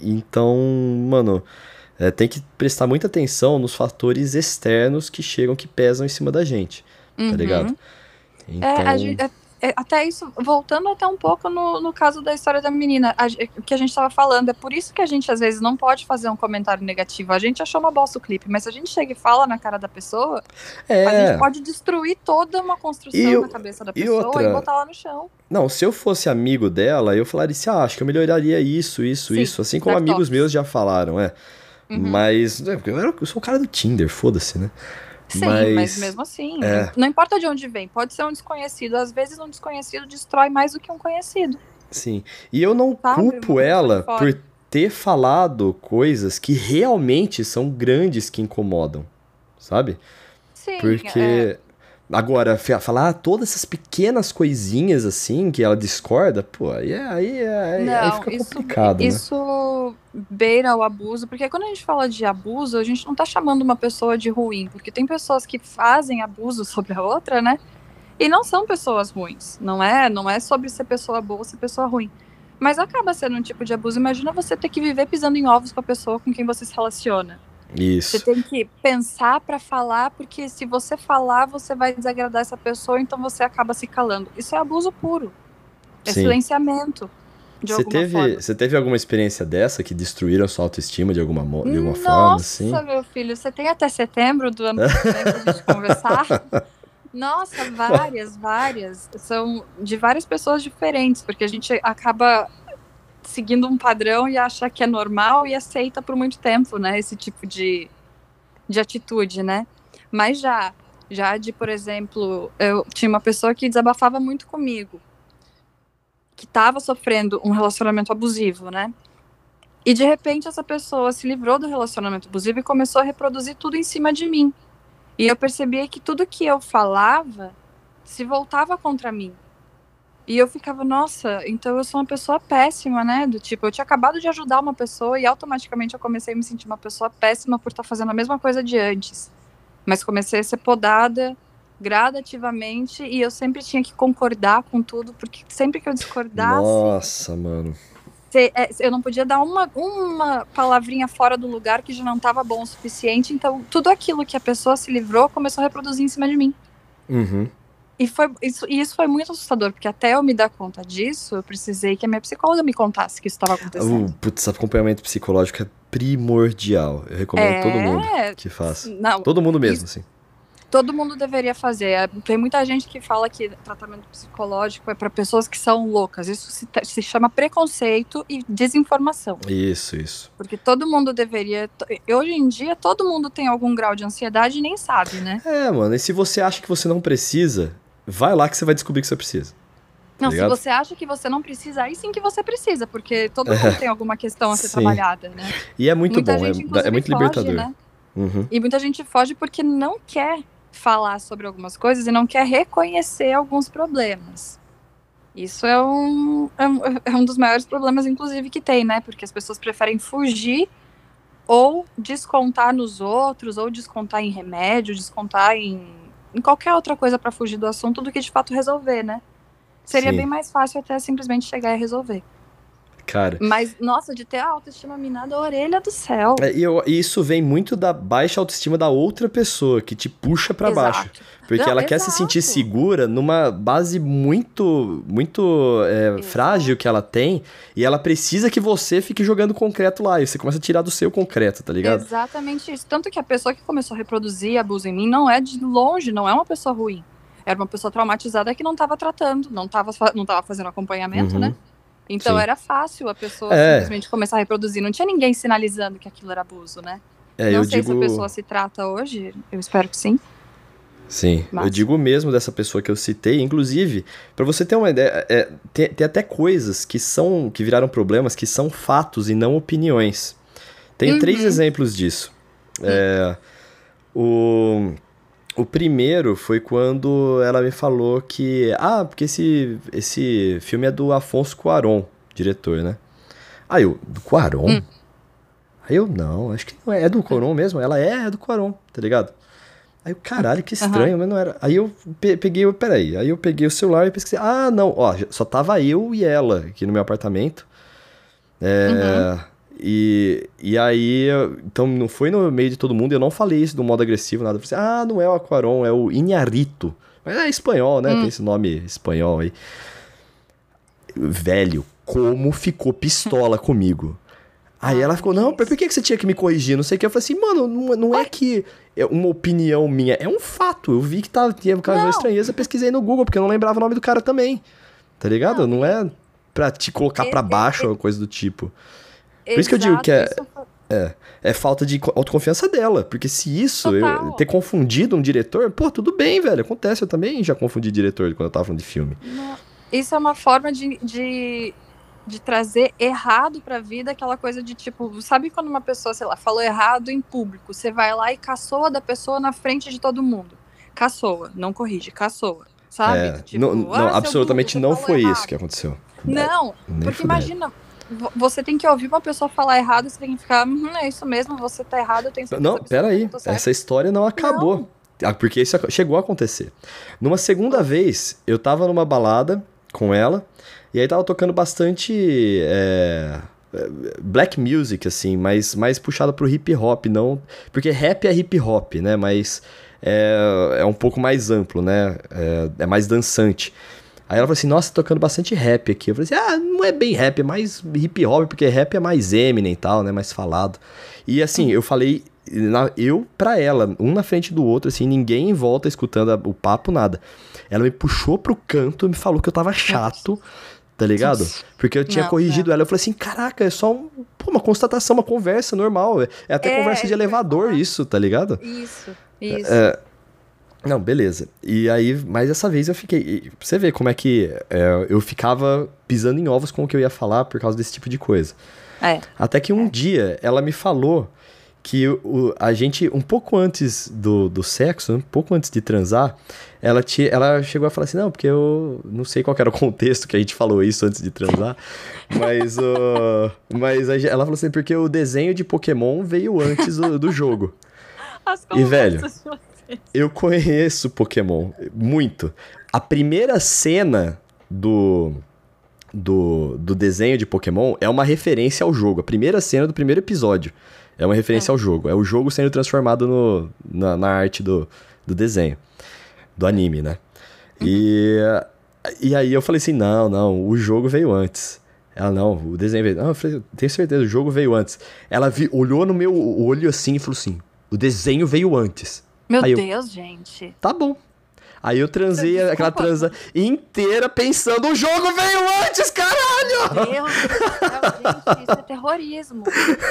então, mano, é, tem que prestar muita atenção nos fatores externos que chegam, que pesam em cima da gente, tá Uhum. ligado? Então, É, a gente- é- é, até isso, voltando até um pouco no, no caso da história da menina, a o que a gente tava falando, é por isso que a gente às vezes não pode fazer um comentário negativo. A gente achou uma bosta o clipe, mas se a gente chega e fala na cara da pessoa, a é, gente pode destruir toda uma construção E na cabeça da e pessoa e, outra- botar lá no chão. Não, se eu fosse amigo dela, eu falaria assim, ah, acho que eu melhoraria isso, isso, Sim, isso. Assim como amigos meus já falaram, é. Uhum. Mas, é, eu sou o cara do Tinder, foda-se, né? Sim, mas- mas, mesmo assim, é. não importa de onde vem, pode ser um desconhecido. Às vezes um desconhecido destrói mais do que um conhecido. Sim. E eu não Sabe, culpo ela por ter falado coisas que realmente são grandes que incomodam, sabe? Sim, é, Porque. Agora, fa- falar todas essas pequenas coisinhas assim que ela discorda, pô, aí, é- aí, é- aí, aí Não, fica isso, complicado, né? isso beira o abuso, porque quando a gente fala de abuso, a gente não tá chamando uma pessoa de ruim, porque tem pessoas que fazem abuso <laughs> sobre a outra, né? E não são pessoas ruins, não é? Não é sobre ser pessoa boa ou ser pessoa ruim. Mas acaba sendo um tipo de abuso. Imagina você ter que viver pisando em ovos com a pessoa com quem você se relaciona. Você Isso. tem que pensar pra falar, porque se você falar, você vai desagradar essa pessoa, então você acaba se calando. Isso é abuso puro. É Sim. silenciamento. De Você teve, forma. você teve alguma experiência dessa que destruíram sua autoestima de alguma, de alguma Nossa, forma, assim? meu filho, você tem até setembro do ano que vem pra gente conversar? <laughs> Nossa, várias, várias. São de várias pessoas diferentes, porque a gente acaba seguindo um padrão e acha que é normal e aceita por muito tempo, né? Esse tipo de, de atitude, né? Mas já, já de, por exemplo, eu tinha uma pessoa que desabafava muito comigo, que estava sofrendo um relacionamento abusivo, né? E de repente essa pessoa se livrou do relacionamento abusivo e começou a reproduzir tudo em cima de mim. E eu percebia que tudo que eu falava se voltava contra mim. E eu ficava, nossa, então eu sou uma pessoa péssima, né? Do tipo, eu tinha acabado de ajudar uma pessoa e automaticamente eu comecei a me sentir uma pessoa péssima por estar fazendo a mesma coisa de antes. Mas comecei a ser podada gradativamente e eu sempre tinha que concordar com tudo, porque sempre que eu discordasse, Nossa, mano. É, eu não podia dar uma, uma palavrinha fora do lugar que já não estava bom o suficiente. Então, tudo aquilo que a pessoa se livrou começou a reproduzir em cima de mim. Uhum. E, foi, isso, e isso foi muito assustador, porque até eu me dar conta disso, eu precisei que a minha psicóloga me contasse que isso estava acontecendo. O putz, acompanhamento psicológico é primordial. Eu recomendo todo mundo É, que faça. não, Todo mundo mesmo, assim. todo mundo deveria fazer. É, Tem muita gente que fala que tratamento psicológico é para pessoas que são loucas. Isso se, se chama preconceito e desinformação. Isso, isso. Porque todo mundo deveria. Hoje em dia, todo mundo tem algum grau de ansiedade e nem sabe, né? É, mano, e se você acha que você não precisa, vai lá que você vai descobrir que você precisa. Não, se ligado? você acha que você não precisa, aí sim que você precisa, porque todo mundo tem alguma questão a ser Sim. trabalhada, né? E é muito Muita bom, gente, é, é muito foge, libertador. né? Uhum. E muita gente foge porque não quer falar sobre algumas coisas e não quer reconhecer alguns problemas. Isso é um, é um, <laughs> é um dos maiores problemas, inclusive, que tem, né? Porque as pessoas preferem fugir ou descontar nos outros, ou descontar em remédio, descontar em, em qualquer outra coisa para fugir do assunto do que de fato resolver, né? Seria Sim. bem mais fácil até simplesmente chegar e resolver. Cara. Mas, nossa, de ter a autoestima minada, a orelha do céu. É, e eu- e isso vem muito da baixa autoestima da outra pessoa, que te puxa pra Exato. baixo. Porque Não, ela quer se sentir exato. segura numa base muito, muito é, Exato. frágil que ela tem, e ela precisa que você fique jogando concreto lá, e você começa a tirar do seu concreto, tá ligado? Exatamente isso. Tanto que a pessoa que começou a reproduzir abuso em mim não é de longe, não é uma pessoa ruim. Era uma pessoa traumatizada que não estava tratando, não estava não tava fazendo acompanhamento, Uhum. né? Então Sim. era fácil a pessoa É. simplesmente começar a reproduzir. Não tinha ninguém sinalizando que aquilo era abuso, né? É, não eu sei digo. se a pessoa se trata hoje, eu espero que sim. Sim, eu Massa. digo mesmo dessa pessoa que eu citei, inclusive, pra você ter uma ideia, é, tem, tem até coisas que são que viraram problemas que são fatos e não opiniões. Tem Uhum. três exemplos disso. É, o, o primeiro foi quando ela me falou que ah, porque esse esse filme é do Afonso Cuarón, diretor, né? Aí eu, do Cuarón? Hum. Aí eu, não, acho que não é, é do Cuarón mesmo. Ela é, é do Cuarón, tá ligado? Aí eu, caralho, que estranho, mas não era. Aí eu pe- peguei, o- peraí, aí eu peguei o celular e pesquisei. Ah, não, ó, só tava eu e ela aqui no meu apartamento. É, e, e aí, então não foi no meio de todo mundo, eu não falei isso do modo agressivo, nada. Eu falei assim, ah, não é o Aquaron, é o Inharito. Mas é espanhol, né? Hum. Tem esse nome espanhol aí. Velho, como ficou pistola <laughs> comigo. Aí ela ficou, não, por que que você tinha que me corrigir? Não sei o que. Eu falei assim, mano, não, não é que é uma opinião minha, é um fato. Eu vi que tava, tinha causado Não. estranheza, pesquisei no Google, porque eu não lembrava o nome do cara também. Tá ligado? Não, é pra te colocar pra e- baixo ou coisa do tipo. Por isso que eu digo que é- isso foi- É falta de co- autoconfiança dela. Porque se isso, eu ter confundido um diretor, pô, tudo bem, velho. Acontece, eu também já confundi diretor quando eu tava falando de filme. Não, Isso é uma forma de, de, de trazer errado pra vida, aquela coisa de tipo, sabe quando uma pessoa, sei lá, falou errado em público, você vai lá e caçoa da pessoa na frente de todo mundo. Caçoa, não corrige, caçoa. Sabe? É, Tipo, não, "Ah, não, seu absolutamente burro, não foi falou isso que errado." aconteceu. Não, Nem porque imagina, você tem que ouvir uma pessoa falar errado, você tem que ficar, uhum, é isso mesmo, você tá errado, eu tenho certeza Não, absoluta pera que aí. eu tô certa." Essa história não acabou. Ah, Porque isso chegou a acontecer. Numa segunda vez, eu tava numa balada com ela, e aí tava tocando bastante é, é, black music, assim, mas mais puxado pro hip hop, não. Porque rap é hip hop, né? Mas é, é um pouco mais amplo, né? É, é mais dançante. Aí ela falou assim, nossa, tocando bastante rap aqui. Eu falei assim, ah, não é bem rap, é mais hip hop, porque rap é mais Eminem e tal, né? Mais falado. E assim, eu falei, na- eu pra ela, um na frente do outro, assim, ninguém em volta escutando a- o papo, nada. Ela me puxou pro canto e me falou que eu tava chato, tá ligado? Porque eu tinha Não, corrigido ela. Eu falei assim, caraca, é só um- pô, uma constatação, uma conversa normal. É, é até É, conversa de é elevador isso, tá ligado? Isso, isso. É, não, beleza. E aí, mas dessa vez eu fiquei. pra Você vê como é que é, eu ficava pisando em ovos com o que eu ia falar por causa desse tipo de coisa. É. Até que um dia ela me falou que o, a gente, um pouco antes do, do sexo, um pouco antes de transar, ela, te, ela chegou a falar assim: não, porque eu não sei qual era o contexto que a gente falou isso antes de transar, mas, o mas a ela falou assim: porque o desenho de Pokémon veio antes do, do jogo. As E, velho, vocês. Eu conheço Pokémon muito. A primeira cena do, do, do desenho de Pokémon é uma referência ao jogo. A primeira cena do primeiro episódio é uma referência ao jogo. É o jogo sendo transformado no, na, na arte do, do desenho, do anime, né? E, e aí eu falei assim: não, não, o jogo veio antes. Ela, não, o desenho veio. Não, eu falei, tenho certeza, o jogo veio antes. Ela vi- olhou no meu olho assim e falou assim: o desenho veio antes. Meu Aí eu- Deus, gente. Tá bom. Aí eu transei Desculpa. aquela transa inteira pensando, o jogo veio antes, caralho! Meu Deus do céu, gente, isso é terrorismo.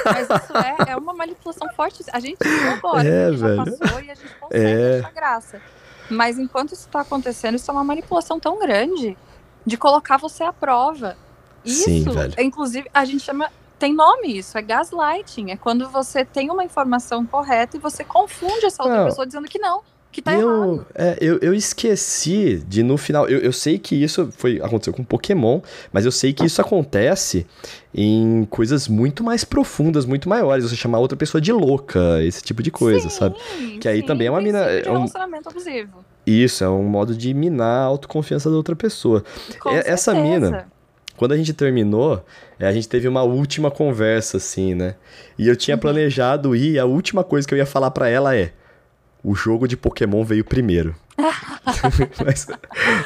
Mas isso é, é uma manipulação forte. A gente agora, É, porque já velho. passou e a gente consegue É. achar graça. Mas enquanto isso tá acontecendo, isso é uma manipulação tão grande de colocar você à prova. Isso, Sim, velho. inclusive, a gente chama. Tem nome isso, é gaslighting. É quando você tem uma informação correta e você confunde essa outra Não. pessoa dizendo que não, que tá E errado. eu, é, eu, eu esqueci de no final. Eu, eu sei que isso foi aconteceu com Pokémon, mas eu sei que isso acontece em coisas muito mais profundas, muito maiores. Você chamar outra pessoa de louca, esse tipo de coisa, Sim, sabe? Que aí sim, também é uma mina- de é um- relacionamento abusivo. Isso, é um modo de minar a autoconfiança da outra pessoa. É- essa mina, quando a gente terminou, é, a gente teve uma última conversa, assim, né? E eu tinha planejado ir, a última coisa que eu ia falar para ela é: o jogo de Pokémon veio primeiro. <laughs> mas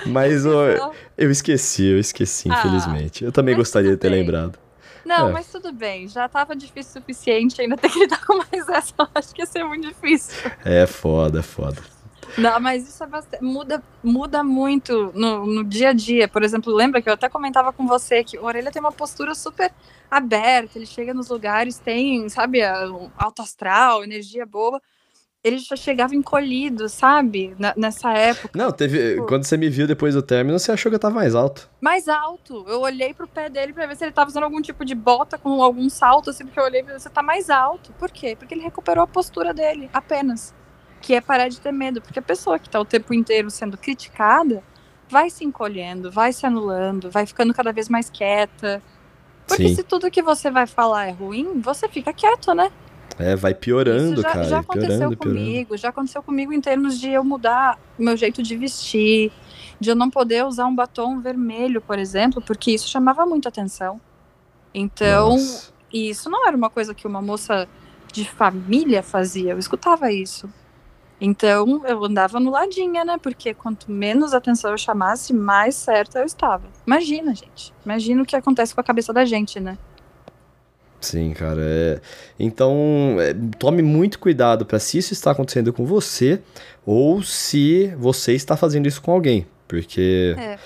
mas ó, eu esqueci, eu esqueci, Ah, infelizmente. Eu também gostaria de ter bem. lembrado. Não, É. mas tudo bem. Já tava difícil o suficiente, ainda ter que lidar com mais essa. Eu <laughs> acho que ia ser muito difícil. É foda, é foda. Não, mas isso é bastante, muda, muda muito no, no dia a dia. Por exemplo, lembra que eu até comentava com você que o Orelha tem uma postura super aberta, ele chega nos lugares, tem, sabe, alto astral, energia boa. Ele já chegava encolhido, sabe? Na- nessa época. Não, teve. Quando você me viu depois do término, você achou que eu tava mais alto. Mais alto. Eu olhei pro pé dele pra ver se ele tava usando algum tipo de bota com algum salto, assim, porque eu olhei e você tá mais alto. Por quê? Porque ele recuperou a postura dele, apenas. Que é parar de ter medo. Porque a pessoa que tá o tempo inteiro sendo criticada vai se encolhendo, vai se anulando, vai ficando cada vez mais quieta. Porque Sim. se tudo que você vai falar é ruim, você fica quieto, né? É, vai piorando, já, cara. já aconteceu piorando, piorando. comigo, já aconteceu comigo em termos de eu mudar o meu jeito de vestir, de eu não poder usar um batom vermelho, por exemplo, porque isso chamava muita atenção. Então, Nossa. isso não era uma coisa que uma moça de família fazia, eu escutava isso. Então, eu andava no ladinha, né? Porque quanto menos atenção eu chamasse, mais certa eu estava. Imagina, gente. Imagina o que acontece com a cabeça da gente, né? Sim, cara. é- Então, é, tome muito cuidado para se isso está acontecendo com você ou se você está fazendo isso com alguém. Porque É.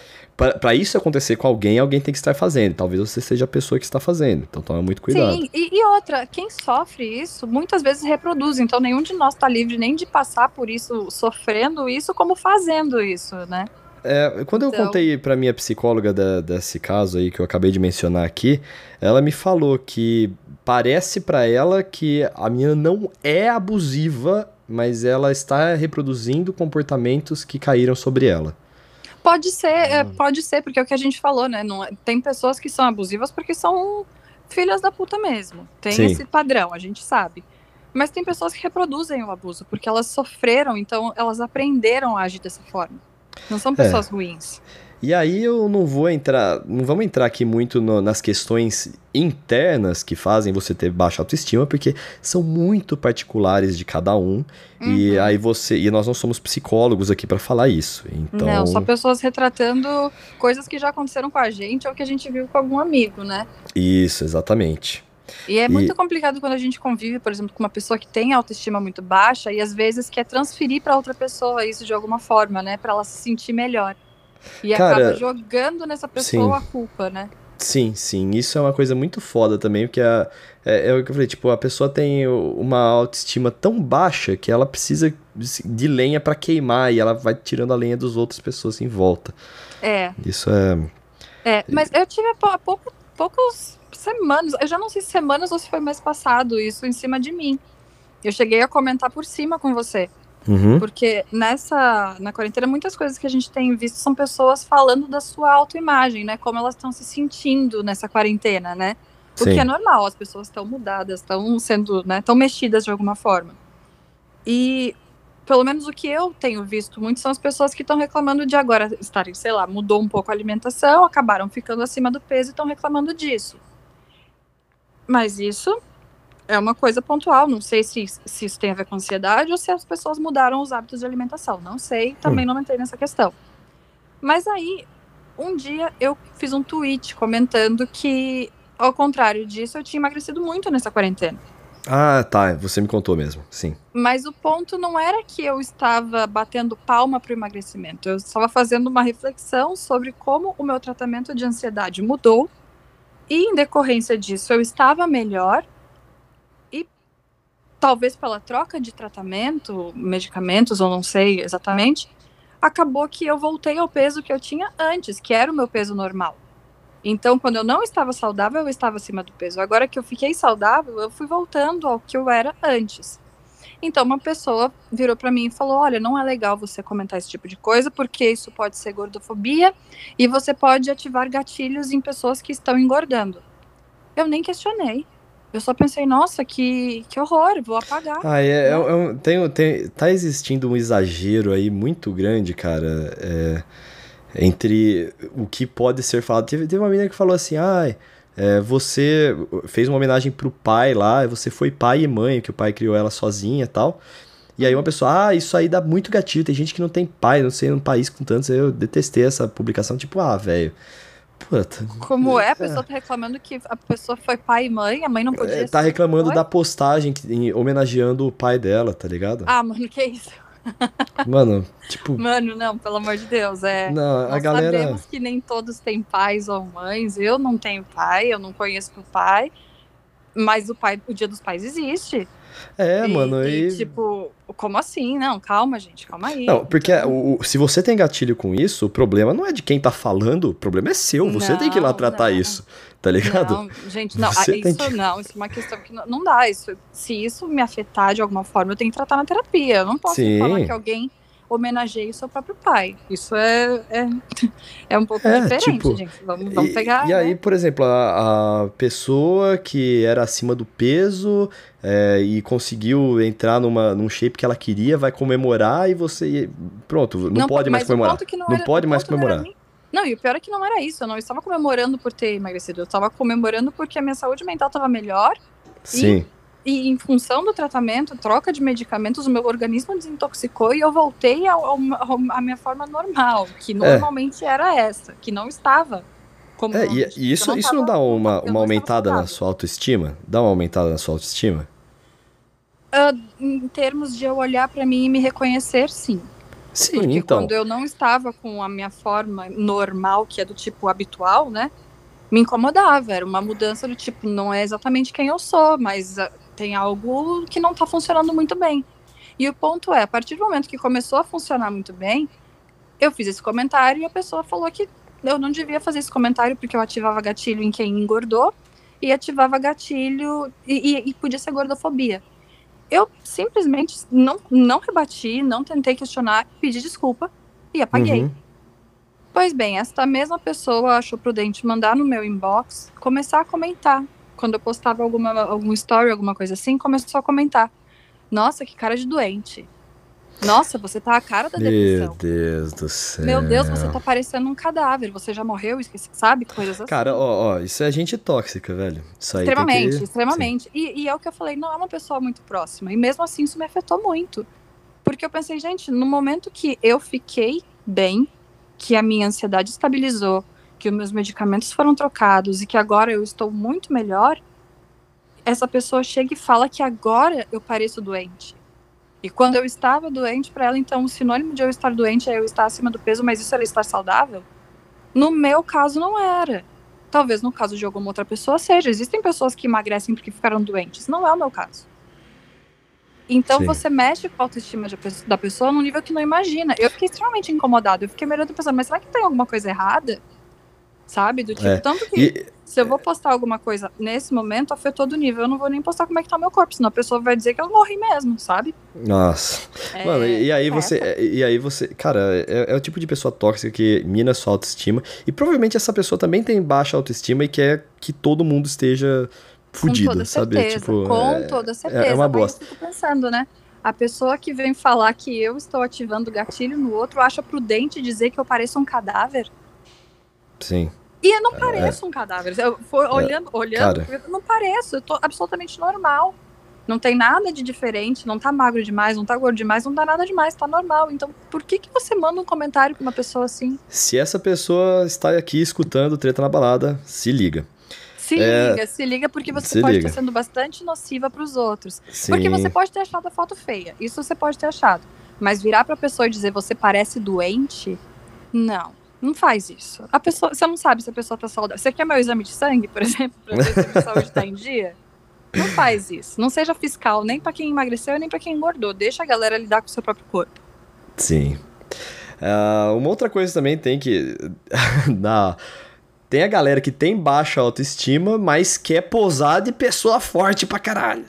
para isso acontecer com alguém, alguém tem que estar fazendo. Talvez você seja a pessoa que está fazendo. Então, tome muito cuidado. Sim, e, e outra, quem sofre isso muitas vezes reproduz, então nenhum de nós está livre nem de passar por isso, sofrendo isso, como fazendo isso, né? É, quando eu Então- contei pra minha psicóloga da- desse caso aí que eu acabei de mencionar aqui, ela me falou que parece pra ela que a menina não é abusiva, mas ela está reproduzindo comportamentos que caíram sobre ela. Pode ser, é, Hum. pode ser, porque é o que a gente falou, né? Não é- tem pessoas que são abusivas porque são filhas da puta mesmo. Tem Sim. esse padrão, a gente sabe. Mas tem pessoas que reproduzem o abuso, porque elas sofreram, então elas aprenderam a agir dessa forma. Não É. são pessoas ruins. E aí eu não vou entrar, não vamos entrar aqui muito no- nas questões internas que fazem você ter baixa autoestima, porque são muito particulares de cada um. E Uhum. aí você, e nós não somos psicólogos aqui pra falar isso. Então, Não, só pessoas retratando coisas que já aconteceram com a gente ou que a gente viu com algum amigo, né? isso, exatamente. E é E- muito complicado quando a gente convive, por exemplo, com uma pessoa que tem autoestima muito baixa e às vezes quer transferir para outra pessoa isso de alguma forma, né, Pra ela se sentir melhor. E Cara, acaba jogando nessa pessoa sim. a culpa, né? Sim, sim, isso é uma coisa muito foda também, porque a, é, é o que eu falei, tipo, a pessoa tem uma autoestima tão baixa que ela precisa de lenha pra queimar e ela vai tirando a lenha das outras pessoas em volta. É, Isso é. é. Mas eu tive há pou- há pouco, poucos semanas, eu já não sei se semanas ou se foi mês passado, isso em cima de mim. Eu cheguei a comentar por cima com você. Uhum. Porque nessa, na quarentena, muitas coisas que a gente tem visto são pessoas falando da sua autoimagem, né? Como elas estão se sentindo nessa quarentena, né? O Sim. que é normal, as pessoas estão mudadas, estão sendo, né? Estão mexidas de alguma forma. E pelo menos o que eu tenho visto muito são as pessoas que estão reclamando de agora estarem, sei lá, mudou um pouco a alimentação, acabaram ficando acima do peso e estão reclamando disso. Mas isso é uma coisa pontual. Não sei se, se isso tem a ver com ansiedade ou se as pessoas mudaram os hábitos de alimentação. Não sei, também não entrei nessa questão. Mas aí, um dia eu fiz um tweet comentando que, ao contrário disso, eu tinha emagrecido muito nessa quarentena. Ah, tá, você me contou mesmo, sim. Mas o ponto não era que eu estava batendo palma para o emagrecimento. Eu estava fazendo uma reflexão sobre como o meu tratamento de ansiedade mudou. E em decorrência disso, eu estava melhor. Talvez pela troca de tratamento, medicamentos, ou não sei exatamente, acabou que eu voltei ao peso que eu tinha antes, que era o meu peso normal. Então, quando eu não estava saudável, eu estava acima do peso. Agora que eu fiquei saudável, eu fui voltando ao que eu era antes. Então, uma pessoa virou para mim e falou: Olha, não é legal você comentar esse tipo de coisa, porque isso pode ser gordofobia e você pode ativar gatilhos em pessoas que estão engordando. Eu nem questionei. Eu só pensei: Nossa, que, que horror, vou apagar. Ah, é, é, é um- tem, tem, tá existindo um exagero aí muito grande, cara. É, entre o que pode ser falado. Teve, teve uma menina que falou assim, ai... É, você fez uma homenagem pro pai lá, você foi pai e mãe, que o pai criou ela sozinha e tal. E aí uma pessoa, ah, isso aí dá muito gatilho, tem gente que não tem pai, não sei, num país com tantos, eu detestei essa publicação, tipo, ah, velho. Puta. Como é, a pessoa tá reclamando que a pessoa foi pai e mãe, a mãe não podia. É, tá reclamando da postagem que, em, homenageando o pai dela, tá ligado? Ah, mano, que isso? <laughs> Mano, tipo. Mano, não, pelo amor de Deus. É, não, a nós galera. sabemos que nem todos têm pais ou mães. Eu não tenho pai, eu não conheço o pai. Mas o pai, o dia dos pais existe. É, e, mano, e, e... tipo, como assim? Não, calma, gente, calma aí. Não, porque o, o- se você tem gatilho com isso, o problema não é de quem tá falando, o problema é seu. Você tem que ir lá Não, tratar não. isso, tá ligado? Não, gente, não, Você ah, tem isso que- não, isso é uma questão que não, não dá. Isso, se isso me afetar de alguma forma, eu tenho que tratar na terapia. Eu não posso Sim. falar que alguém homenageie o seu próprio pai. Isso é, é, <laughs> é um pouco É, diferente, tipo, gente. Vamos, vamos e, pegar. e aí, né? por exemplo, a, a pessoa que era acima do peso é, e conseguiu entrar numa, num shape que ela queria, vai comemorar e você. Pronto, não, pode mais comemorar. que Não, era- pode mais não comemorar. nem- Não, e o pior é que não era isso. Eu não estava comemorando por ter emagrecido. Eu estava comemorando porque a minha saúde mental estava melhor. Sim. E em função do tratamento, troca de medicamentos, o meu organismo desintoxicou e eu voltei à minha forma normal, que normalmente era essa, que não estava. Como É, e, e isso, Eu isso não dá uma, não uma aumentada na sua autoestima? Dá uma aumentada na sua autoestima? Ah, em termos de eu olhar pra mim e me reconhecer, sim. Sim, Porque então. quando eu não estava com a minha forma normal, que é do tipo habitual, né? Me incomodava. Era uma mudança do tipo, não é exatamente quem eu sou, mas ah, tem algo que não tá funcionando muito bem. E o ponto é, a partir do momento que começou a funcionar muito bem, eu fiz esse comentário e a pessoa falou que eu não devia fazer esse comentário porque eu ativava gatilho em quem engordou e ativava gatilho e, e- e podia ser gordofobia. Eu simplesmente não, não rebati, não tentei questionar, pedi desculpa e apaguei. Uhum. Pois bem, esta mesma pessoa achou prudente mandar no meu inbox, começar a comentar. Quando eu postava alguma, algum story, alguma coisa assim, começou a comentar. Nossa, que cara de doente. Nossa, você tá a cara da Meu depressão. Deus do céu. Meu Deus, você tá parecendo um cadáver. Você já morreu, esqueci, sabe? Coisas assim. Cara, ó, ó, isso é gente tóxica, velho. Isso aí extremamente, que- extremamente. E, e é o que eu falei, não é uma pessoa muito próxima. E mesmo assim, isso me afetou muito. Porque eu pensei, gente, no momento que eu fiquei bem, que a minha ansiedade estabilizou, que os meus medicamentos foram trocados e que agora eu estou muito melhor, essa pessoa chega e fala que agora eu pareço doente. E quando eu estava doente, para ela, então, o sinônimo de eu estar doente é eu estar acima do peso, mas isso era estar saudável? No meu caso, não era. Talvez no caso de alguma outra pessoa seja. Existem pessoas que emagrecem porque ficaram doentes. Não é o meu caso. Então Sim. você mexe com a autoestima de- da pessoa num nível que não imagina. Eu fiquei extremamente incomodada. Eu fiquei melhorando pensando, mas será que tem alguma coisa errada? Sabe? Do tipo, É. tanto que E, se eu vou postar alguma coisa nesse momento, afetou do nível. Eu não vou nem postar como é que tá o meu corpo, senão a pessoa vai dizer que eu morri mesmo, sabe? nossa. É, Mano, e, aí é, você. E aí você. Cara, é, é o tipo de pessoa tóxica que mina sua autoestima. E provavelmente essa pessoa também tem baixa autoestima e quer que todo mundo esteja fudido, com toda sabe? certeza, tipo, com é- toda certeza. é uma bosta. eu fico pensando, né? A pessoa que vem falar que eu estou ativando gatilho no outro acha prudente dizer que eu pareço um cadáver. Sim. E eu não pareço um cadáver. Eu for olhando, olhando, É. cara. eu não pareço, eu tô absolutamente normal. Não tem nada de diferente, não tá magro demais, não tá gordo demais, não dá nada demais, tá normal. Então, por que que você manda um comentário pra uma pessoa assim? Se essa pessoa está aqui escutando treta na balada, se liga. Se É, liga, se liga, porque você se pode liga. estar sendo bastante nociva pros outros. Sim. Porque você pode ter achado a foto feia. Isso você pode ter achado. Mas virar pra pessoa e dizer você parece doente, não. Não faz isso. A pessoa, você não sabe se a pessoa tá saudável. Você quer meu exame de sangue, por <laughs> exemplo, pra ver se a minha saúde tá em dia? Não faz isso. Não seja fiscal nem pra quem emagreceu nem pra quem engordou. Deixa a galera lidar com o seu próprio corpo. Sim. Ah, uma outra coisa também tem que. <laughs> na... Tem a galera que tem baixa autoestima, mas quer posar de pessoa forte pra caralho.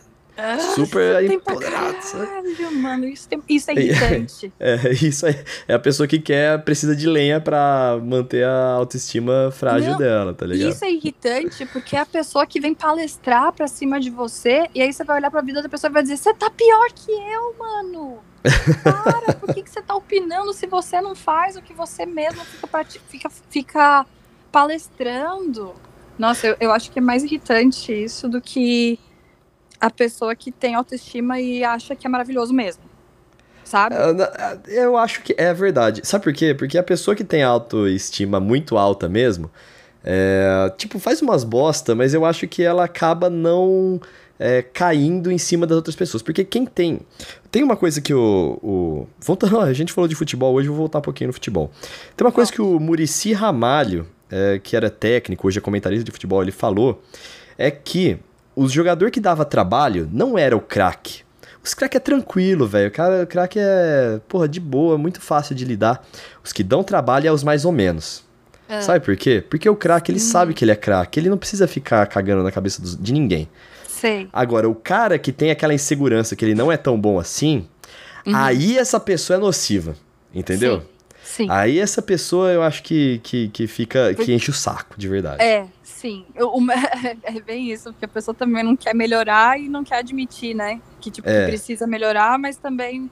Super Tem pra empoderado. caralho, mano. Isso, tem- isso <laughs> é irritante. É, isso aí. É a pessoa que quer, precisa de lenha pra manter a autoestima frágil Não, dela, tá ligado? isso é irritante porque é a pessoa que vem palestrar pra cima de você e aí você vai olhar pra vida da pessoa e vai dizer: Você tá pior que eu, mano. <laughs> Cara, por que, que você tá opinando se você não faz o que você mesmo fica, fica, fica palestrando? Nossa, eu, eu acho que é mais irritante isso do que a pessoa que tem autoestima e acha que é maravilhoso mesmo. Sabe? Eu acho que é verdade. Sabe por quê? Porque a pessoa que tem autoestima muito alta mesmo, é, tipo, faz umas bosta, mas eu acho que ela acaba não é, caindo em cima das outras pessoas. Porque quem tem. Tem uma coisa que o. o voltando, <laughs> a gente falou de futebol hoje, vou voltar um pouquinho no futebol. Tem uma coisa que o Murici Ramalho, é, que era técnico, hoje é comentarista de futebol, ele falou: é que o jogador que dava trabalho não era o craque. Os craque é tranquilo, velho. O craque é, porra, de boa, muito fácil de lidar. Os que dão trabalho é os mais ou menos. É. Sabe por quê? Porque o craque, ele sabe que ele é craque. Ele não precisa ficar cagando na cabeça de ninguém. Sei. Agora, o cara que tem aquela insegurança que ele não é tão bom assim, uhum. aí essa pessoa é nociva. Entendeu? Sim. Sim. Aí essa pessoa eu acho que, que, que fica. que enche o saco, de verdade. É, sim. Eu, <laughs> é bem isso, porque a pessoa também não quer melhorar e não quer admitir, né? Que tipo, é. que precisa melhorar, mas também.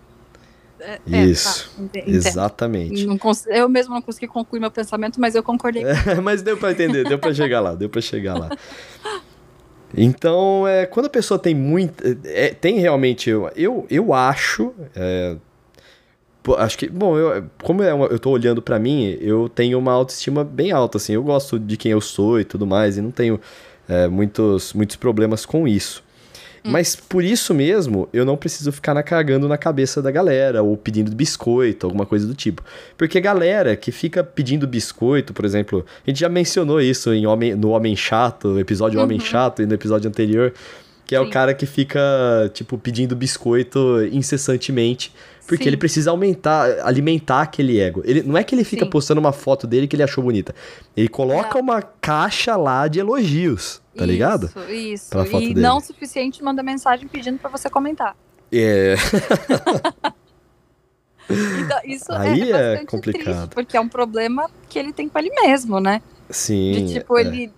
É, é isso. Tá, exatamente. eu mesmo não consegui concluir meu pensamento, mas eu concordei. <laughs> mas deu para entender, deu para chegar lá, deu para chegar lá. Então, é, quando a pessoa tem muito. É, tem realmente. Eu, eu, eu acho. É, acho que. Bom, eu, como eu, eu tô olhando para mim, eu tenho uma autoestima bem alta, assim. Eu gosto de quem eu sou e tudo mais, e não tenho é, muitos, muitos problemas com isso. Hum. Mas por isso mesmo, eu não preciso ficar na cagando na cabeça da galera, ou pedindo biscoito, alguma coisa do tipo. Porque galera que fica pedindo biscoito, por exemplo, a gente já mencionou isso em Homem, no Homem Chato, episódio uhum. Homem Chato, e no episódio anterior, que é Sim. o cara que fica, tipo, pedindo biscoito incessantemente. Porque Sim. ele precisa aumentar, alimentar aquele ego. Ele, não é que ele fica Sim. postando uma foto dele que ele achou bonita. Ele coloca uma caixa lá de elogios, tá isso, ligado? Isso, Pra foto e dele. não o suficiente manda mensagem pedindo para você comentar. É. <laughs> então, isso Aí é, é complicado. Triste, porque é um problema que ele tem com ele mesmo, né? Sim. De tipo, é. ele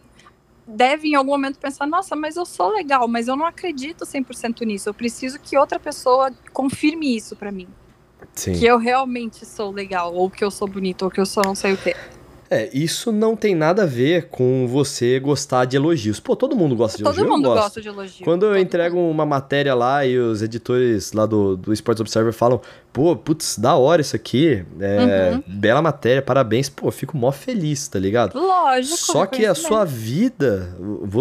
deve em algum momento pensar, nossa, mas eu sou legal, mas eu não acredito 100% nisso. Eu preciso que outra pessoa confirme isso para mim. Sim. Que eu realmente sou legal, ou que eu sou bonito, ou que eu sou não sei o quê. É, isso não tem nada a ver com você gostar de elogios. Pô, todo mundo gosta de elogios. Todo mundo gosta de elogios. Quando eu entrego mundo. uma matéria lá e os editores lá do, do Sports Observer falam, pô, putz, da hora isso aqui, é, uhum. bela matéria, parabéns, pô, fico mó feliz, tá ligado? Lógico. Só que a sua vida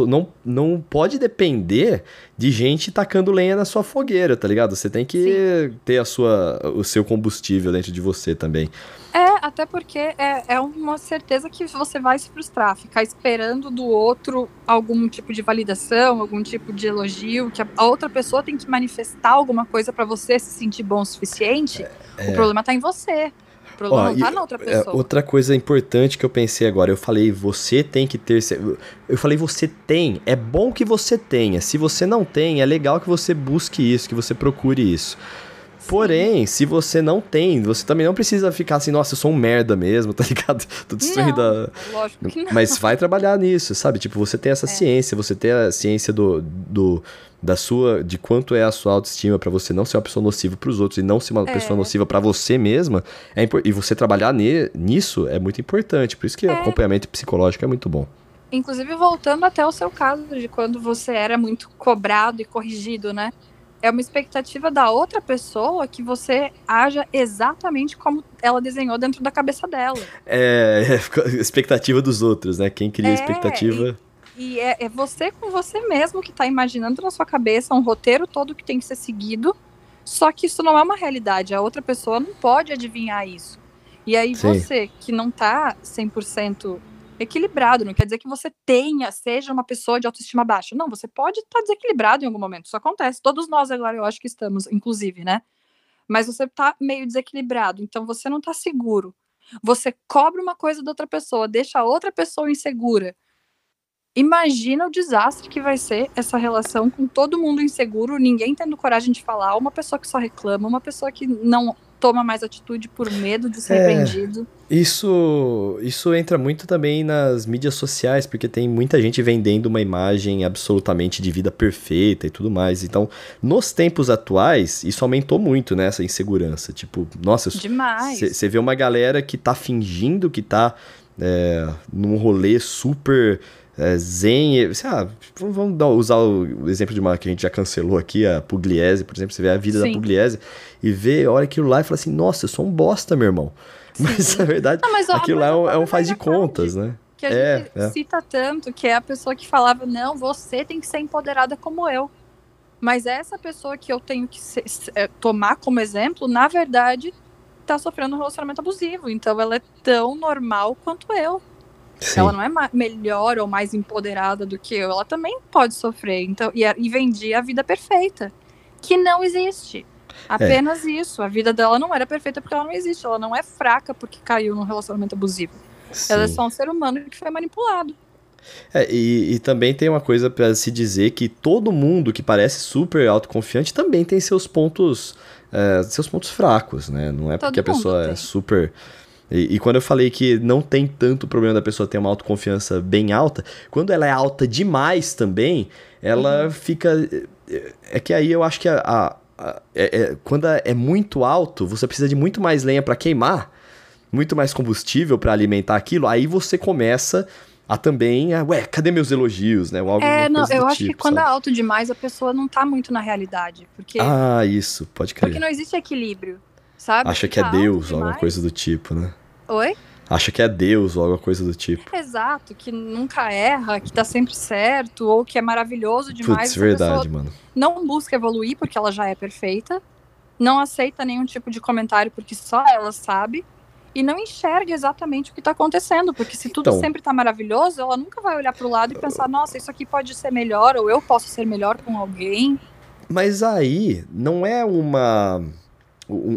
não, não pode depender de gente tacando lenha na sua fogueira, tá ligado? Você tem que Sim. ter a sua, o seu combustível dentro de você também. É, até porque é, é uma certeza que você vai se frustrar, ficar esperando do outro algum tipo de validação, algum tipo de elogio, que a outra pessoa tem que manifestar alguma coisa para você se sentir bom o suficiente. É, o problema tá em você. O problema Ó, não tá na outra é, pessoa. É, outra coisa importante que eu pensei agora, eu falei, você tem que ter. Eu falei, você tem. É bom que você tenha. Se você não tem, é legal que você busque isso, que você procure isso. Porém, se você não tem, você também não precisa ficar assim, nossa, eu sou um merda mesmo, <laughs> tá ligado? Tô destruindo a... Lógico que não. Mas vai trabalhar nisso, sabe? Tipo, você tem essa é. ciência, você tem a ciência do, do da sua de quanto é a sua autoestima para você não ser uma pessoa nociva para os outros e não ser uma é. pessoa nociva para você mesma é e você trabalhar nisso é muito importante por isso que é. acompanhamento psicológico é muito bom inclusive voltando até o seu caso de quando você era muito cobrado e corrigido né é uma expectativa da outra pessoa que você haja exatamente como ela desenhou dentro da cabeça dela. É, é expectativa dos outros, né? Quem cria é, a expectativa. E, e é, é, você com você mesmo que está imaginando na sua cabeça um roteiro todo que tem que ser seguido, só que isso não é uma realidade. A outra pessoa não pode adivinhar isso. E aí Sim. você que não está 100% equilibrado. Não quer dizer que você tenha, seja uma pessoa de autoestima baixa. Não, você pode estar tá desequilibrado em algum momento. Isso acontece. Todos nós agora eu acho que estamos, inclusive, né? Mas você está meio desequilibrado, então você não está seguro. Você cobra uma coisa da outra pessoa, deixa a outra pessoa insegura. Imagina o desastre que vai ser essa relação com todo mundo inseguro, ninguém tendo coragem de falar, uma pessoa que só reclama, uma pessoa que não toma mais atitude por medo de ser É. repreendido. Isso, isso entra muito também nas mídias sociais, porque tem muita gente vendendo uma imagem absolutamente de vida perfeita e tudo mais. Então, nos tempos atuais, isso aumentou muito, né? Essa insegurança. Tipo, nossa, você vê uma galera que tá fingindo que tá é, num rolê super é, zen. sei lá, vamos- dar- usar o exemplo de uma que a gente já cancelou aqui, a Pugliese, por exemplo. Você vê a vida da Sim. Pugliese e vê, olha aquilo lá e fala assim: nossa, eu sou um bosta, meu irmão. <laughs> Mas Sim. na verdade, Não, mas, ó, aquilo lá é um, a é um faz de contas, né? Que a É, gente é. cita tanto, que é a pessoa que falava, não, você tem que ser empoderada como eu. Mas essa pessoa que eu tenho que ser- é, tomar como exemplo, na verdade, tá sofrendo um relacionamento abusivo. Então ela é tão normal quanto eu. Sim. Ela não é melhor ou mais empoderada do que eu. Ela também pode sofrer. Então, e, e vendia a vida perfeita. Que não existe. Apenas isso. A vida dela não era perfeita porque ela não existe. Ela não é fraca porque caiu num relacionamento abusivo. Ela é Sim. só um ser humano que foi manipulado. É, e, e também tem uma coisa pra se dizer que todo mundo que parece super autoconfiante também tem seus pontos é, seus pontos fracos, né? Não é Todo porque a pessoa é tem. super e, e quando eu falei que não tem tanto problema da pessoa ter uma autoconfiança bem alta, quando ela é alta demais também, ela Uhum. fica. é- É que aí eu acho que a, a- a- é- é- quando é muito alto, você precisa de muito mais lenha pra queimar, muito mais combustível pra alimentar aquilo, aí você começa a também. A, Ué, cadê meus elogios, né? Ou alguma É, não, eu acho que tipo, quando é sabe? alto demais, a pessoa não tá muito na realidade. Porque, Ah, isso, pode crer. porque não existe equilíbrio, sabe? Acha que é alto Deus ou alguma coisa do tipo, né? Oi? Acha que é Deus ou alguma coisa do tipo. Exato, que nunca erra, que tá sempre certo, ou que é maravilhoso demais. Putz, verdade, mano. não busca evoluir porque ela já é perfeita, não aceita nenhum tipo de comentário porque só ela sabe, e não enxerga exatamente o que tá acontecendo, porque se tudo Então. sempre tá maravilhoso, ela nunca vai olhar pro lado e pensar, nossa, isso aqui pode ser melhor, ou eu posso ser melhor com alguém. Mas aí não é uma.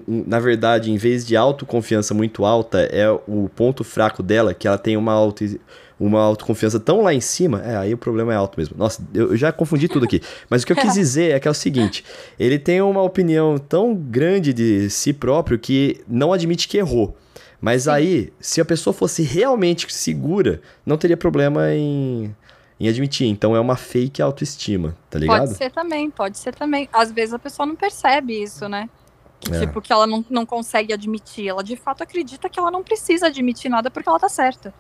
Na verdade, em vez de autoconfiança muito alta, é o ponto fraco dela, que ela tem uma, auto, uma autoconfiança tão lá em cima. É, aí o problema é alto mesmo. Nossa, eu, eu já confundi tudo aqui. Mas o que eu quis <laughs> dizer é que é o seguinte: ele tem uma opinião tão grande de si próprio que não admite que errou. Mas Sim. aí, se a pessoa fosse realmente segura, não teria problema em, em admitir. Então é uma fake autoestima, tá ligado? Pode ser também, pode ser também. Às vezes a pessoa não percebe isso, né? Que, É. Tipo, que ela não, não consegue admitir. Ela de fato acredita que ela não precisa admitir nada porque ela tá certa.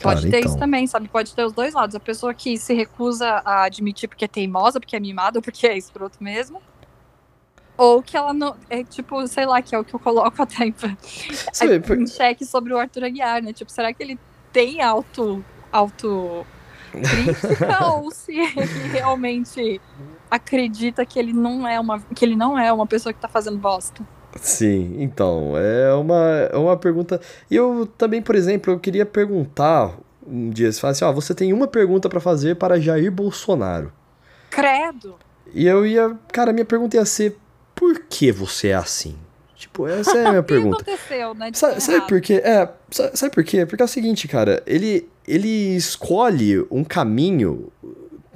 Pode Cara, ter então. isso também, sabe? Pode ter os dois lados. A pessoa que se recusa a admitir porque é teimosa, porque é mimada, ou <laughs> porque é escroto mesmo. Ou que ela não. É tipo, sei lá, que é o que eu coloco <laughs> até em, por- em xeque sobre o Arthur Aguiar, né? Tipo, será que ele tem auto. auto crítica ou <laughs> se ele realmente acredita que ele não é uma que ele não é uma pessoa que tá fazendo bosta. Sim, então, é uma, é uma pergunta. E eu também, por exemplo, eu queria perguntar um dia, você fala assim, ó, você tem uma pergunta pra fazer para Jair Bolsonaro. Credo. E eu ia, cara, minha pergunta ia ser, por que você é assim? Tipo, essa é a minha <laughs> O que pergunta. aconteceu, né? Sabe, sabe por quê? É, sa- sabe por quê? Porque é o seguinte, cara, ele, ele escolhe um caminho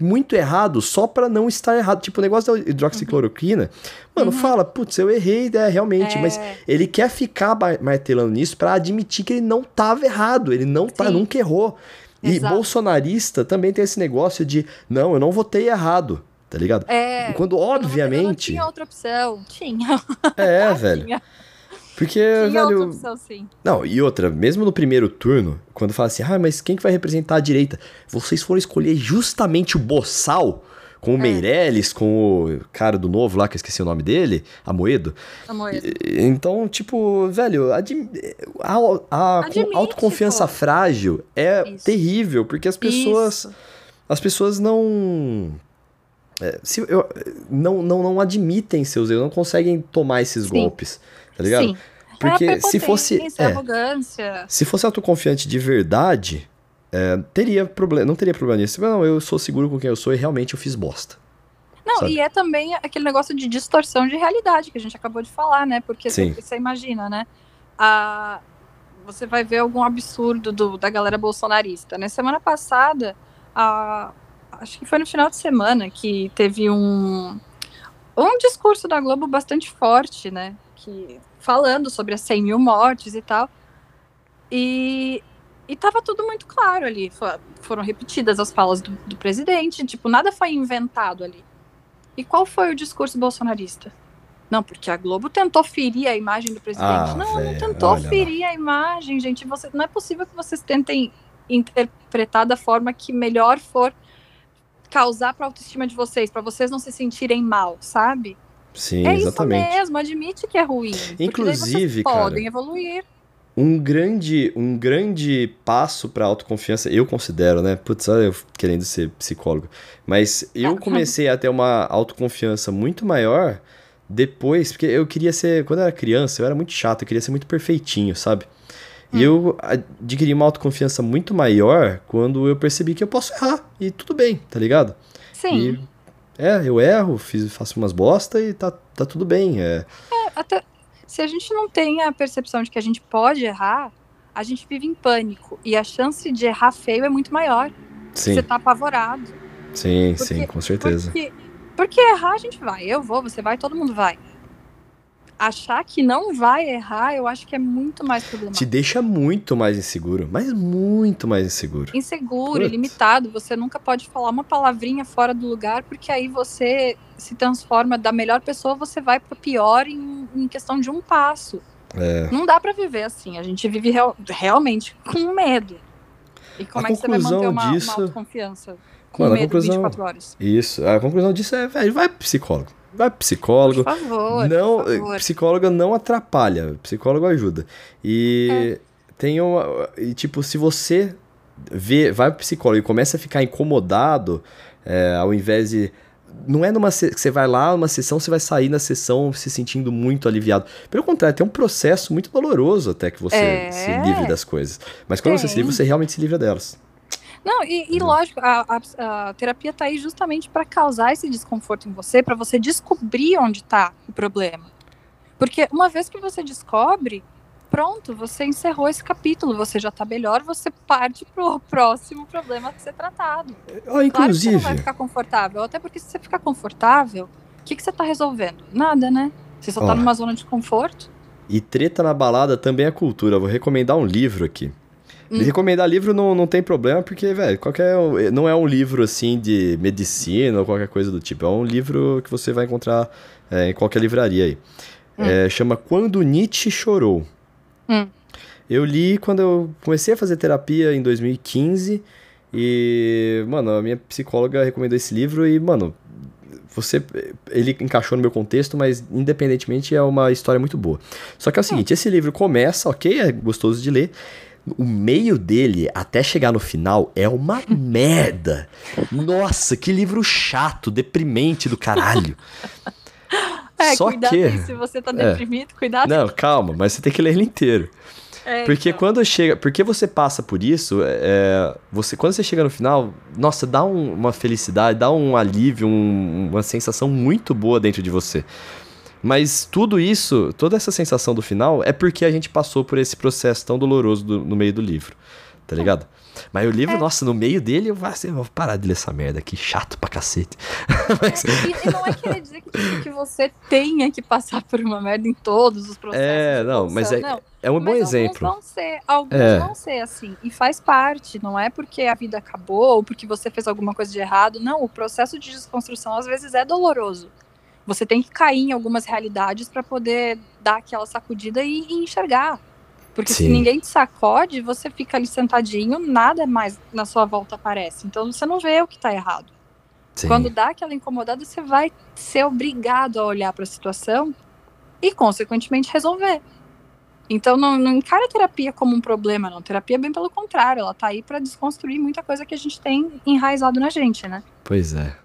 muito errado só pra não estar errado. Tipo, o negócio da hidroxicloroquina, mano, Uhum. fala, putz, eu errei, é, realmente, É. mas ele quer ficar mar- martelando nisso pra admitir que ele não tava errado, ele não tá, Sim. nunca errou. E Exato. bolsonarista também tem esse negócio de, não, eu não votei errado, tá ligado? É. Quando, eu não- obviamente, tinha outra opção. Tinha. é, <laughs> velho, Tinha, porque, tinha outra velho, opção, sim. não, e outra, mesmo no primeiro turno, quando fala assim, ah, mas quem que vai representar a direita? Vocês foram escolher justamente o Boçal, com o É. Meirelles, com o cara do novo lá, que eu esqueci o nome dele, Amoedo. Amor. E- Então, tipo, velho, admi- a, a Admite, autoconfiança pô. frágil é Isso. terrível, porque as pessoas, Isso. as pessoas não... é, se, eu- não, não, não admitem seus erros, não conseguem tomar esses Sim. golpes, tá ligado? Sim. Porque é se fosse- é. arrogância. Se fosse autoconfiante de verdade, é, teria problema, não teria problema nisso. Não, eu sou seguro com quem eu sou e realmente eu fiz bosta. Não, sabe? e é também aquele negócio de distorção de realidade que a gente acabou de falar, né? Porque Sim. você imagina, né? A, você vai ver algum absurdo do, da galera bolsonarista. Né? Semana passada, a, acho que foi no final de semana que teve um, um discurso da Globo bastante forte, né? que falando sobre as 100 mil mortes e tal. E, e tava tudo muito claro ali. foram repetidas as falas do, do presidente, tipo, nada foi inventado ali. E qual foi o discurso bolsonarista? Não, porque a Globo tentou ferir a imagem do presidente. Ah, não, véio, não tentou ferir lá. a imagem, gente. Você, não é possível que vocês tentem interpretar da forma que melhor for causar para a autoestima de vocês, para vocês não se sentirem mal, sabe? Sim, é exatamente. isso mesmo, admite que é ruim. Inclusive, cara, podem evoluir. Um grande, um grande passo para autoconfiança, eu considero, né? Putz, olha eu querendo ser psicólogo. Mas eu <laughs> comecei a ter uma autoconfiança muito maior depois, porque eu queria ser, quando eu era criança, eu era muito chato, eu queria ser muito perfeitinho, sabe? Hum. E eu adquiri uma autoconfiança muito maior quando eu percebi que eu posso errar e tudo bem, tá ligado? Sim. E, é, eu erro, fiz, faço umas bosta e tá, tá tudo bem. É. é, até se a gente não tem a percepção de que a gente pode errar, a gente vive em pânico e a chance de errar feio é muito maior. Sim. Você tá apavorado. Sim, porque, sim, com certeza. Porque porque errar a gente vai, eu vou, você vai, todo mundo vai. Achar que não vai errar, eu acho que é muito mais problemático. Te deixa muito mais inseguro, mas muito mais inseguro. Inseguro, Putz. ilimitado. Você nunca pode falar uma palavrinha fora do lugar, porque aí você se transforma da melhor pessoa, você vai para pior em, em, questão de um passo. É. Não dá para viver assim. A gente vive real, realmente com medo. E como a é que você vai manter uma, disso... uma autoconfiança? com Mano, medo conclusão, 24 horas. Isso, a conclusão disso é, velho, vai pro psicólogo. Vai pro psicólogo. Por favor, não, por favor. Psicóloga não atrapalha, psicólogo ajuda. E é. tem uma. E, tipo, se você vê, vai pro psicólogo e começa a ficar incomodado, é, ao invés de. Não é numa você vai lá numa sessão, você vai sair na sessão se sentindo muito aliviado. Pelo contrário, tem um processo muito doloroso até que você é. se livre das coisas. Mas quando tem. você se livra, você realmente se livra delas. Não, e, e lógico, a, a, a, terapia está aí justamente para causar esse desconforto em você, para você descobrir onde está o problema. Porque uma vez que você descobre, pronto, você encerrou esse capítulo, você já está melhor, você parte pro <laughs> próximo problema a ser tratado. Oh, inclusive. Claro que você não vai ficar confortável, até porque se você ficar confortável, o que, que você está resolvendo? Nada, né? Você só está oh. numa zona de conforto. E treta na balada também é cultura. vou recomendar um livro aqui. Hum. Recomendar livro não, não tem problema, porque, velho, qualquer. Não é um livro assim de medicina ou qualquer coisa do tipo. É um livro que você vai encontrar é, em qualquer livraria aí. Hum. É, chama Quando Nietzsche Chorou. Hum. Eu li quando eu comecei a fazer terapia em 2015. E, mano, a minha psicóloga recomendou esse livro e, mano, você ele encaixou no meu contexto, mas independentemente é uma história muito boa. Só que é o hum. seguinte, esse livro começa, ok, é gostoso de ler, o meio dele, até chegar no final, é uma <laughs> merda. Nossa, que livro chato, deprimente do caralho. É, Só cuidado que... Aí, se você tá é. deprimido, é. cuidado. Não, calma, mas você tem que ler ele inteiro. É, porque então. quando chega. Porque você passa por isso, é, você quando você chega no final, nossa, dá um, uma felicidade, dá um alívio, um, uma sensação muito boa dentro de você. Mas tudo isso, toda essa sensação do final é porque a gente passou por esse processo tão doloroso do, no meio do livro. Tá ligado? Mas o livro, é. nossa, no meio dele eu vou, assim, eu vou parar de ler essa merda aqui, chato pra cacete. <laughs> Mas... É, e, não é querer dizer que, que você tenha que passar por uma merda em todos os processos. É, não, mas é, não. é um bom exemplo. Alguns vão ser, alguns é. vão ser assim. E faz parte, não é porque a vida acabou ou porque você fez alguma coisa de errado. Não, o processo de desconstrução às vezes é doloroso. Você tem que cair em algumas realidades para poder dar aquela sacudida e, e enxergar. Porque Sim. se ninguém te sacode, você fica ali sentadinho, nada mais na sua volta aparece. Então você não vê o que está errado. Sim. Quando dá aquela incomodada, você vai ser obrigado a olhar para a situação e, consequentemente, resolver. Então não, não encara a terapia como um problema, não. Terapia, bem pelo contrário, ela tá aí para desconstruir muita coisa que a gente tem enraizado na gente, né? Pois é.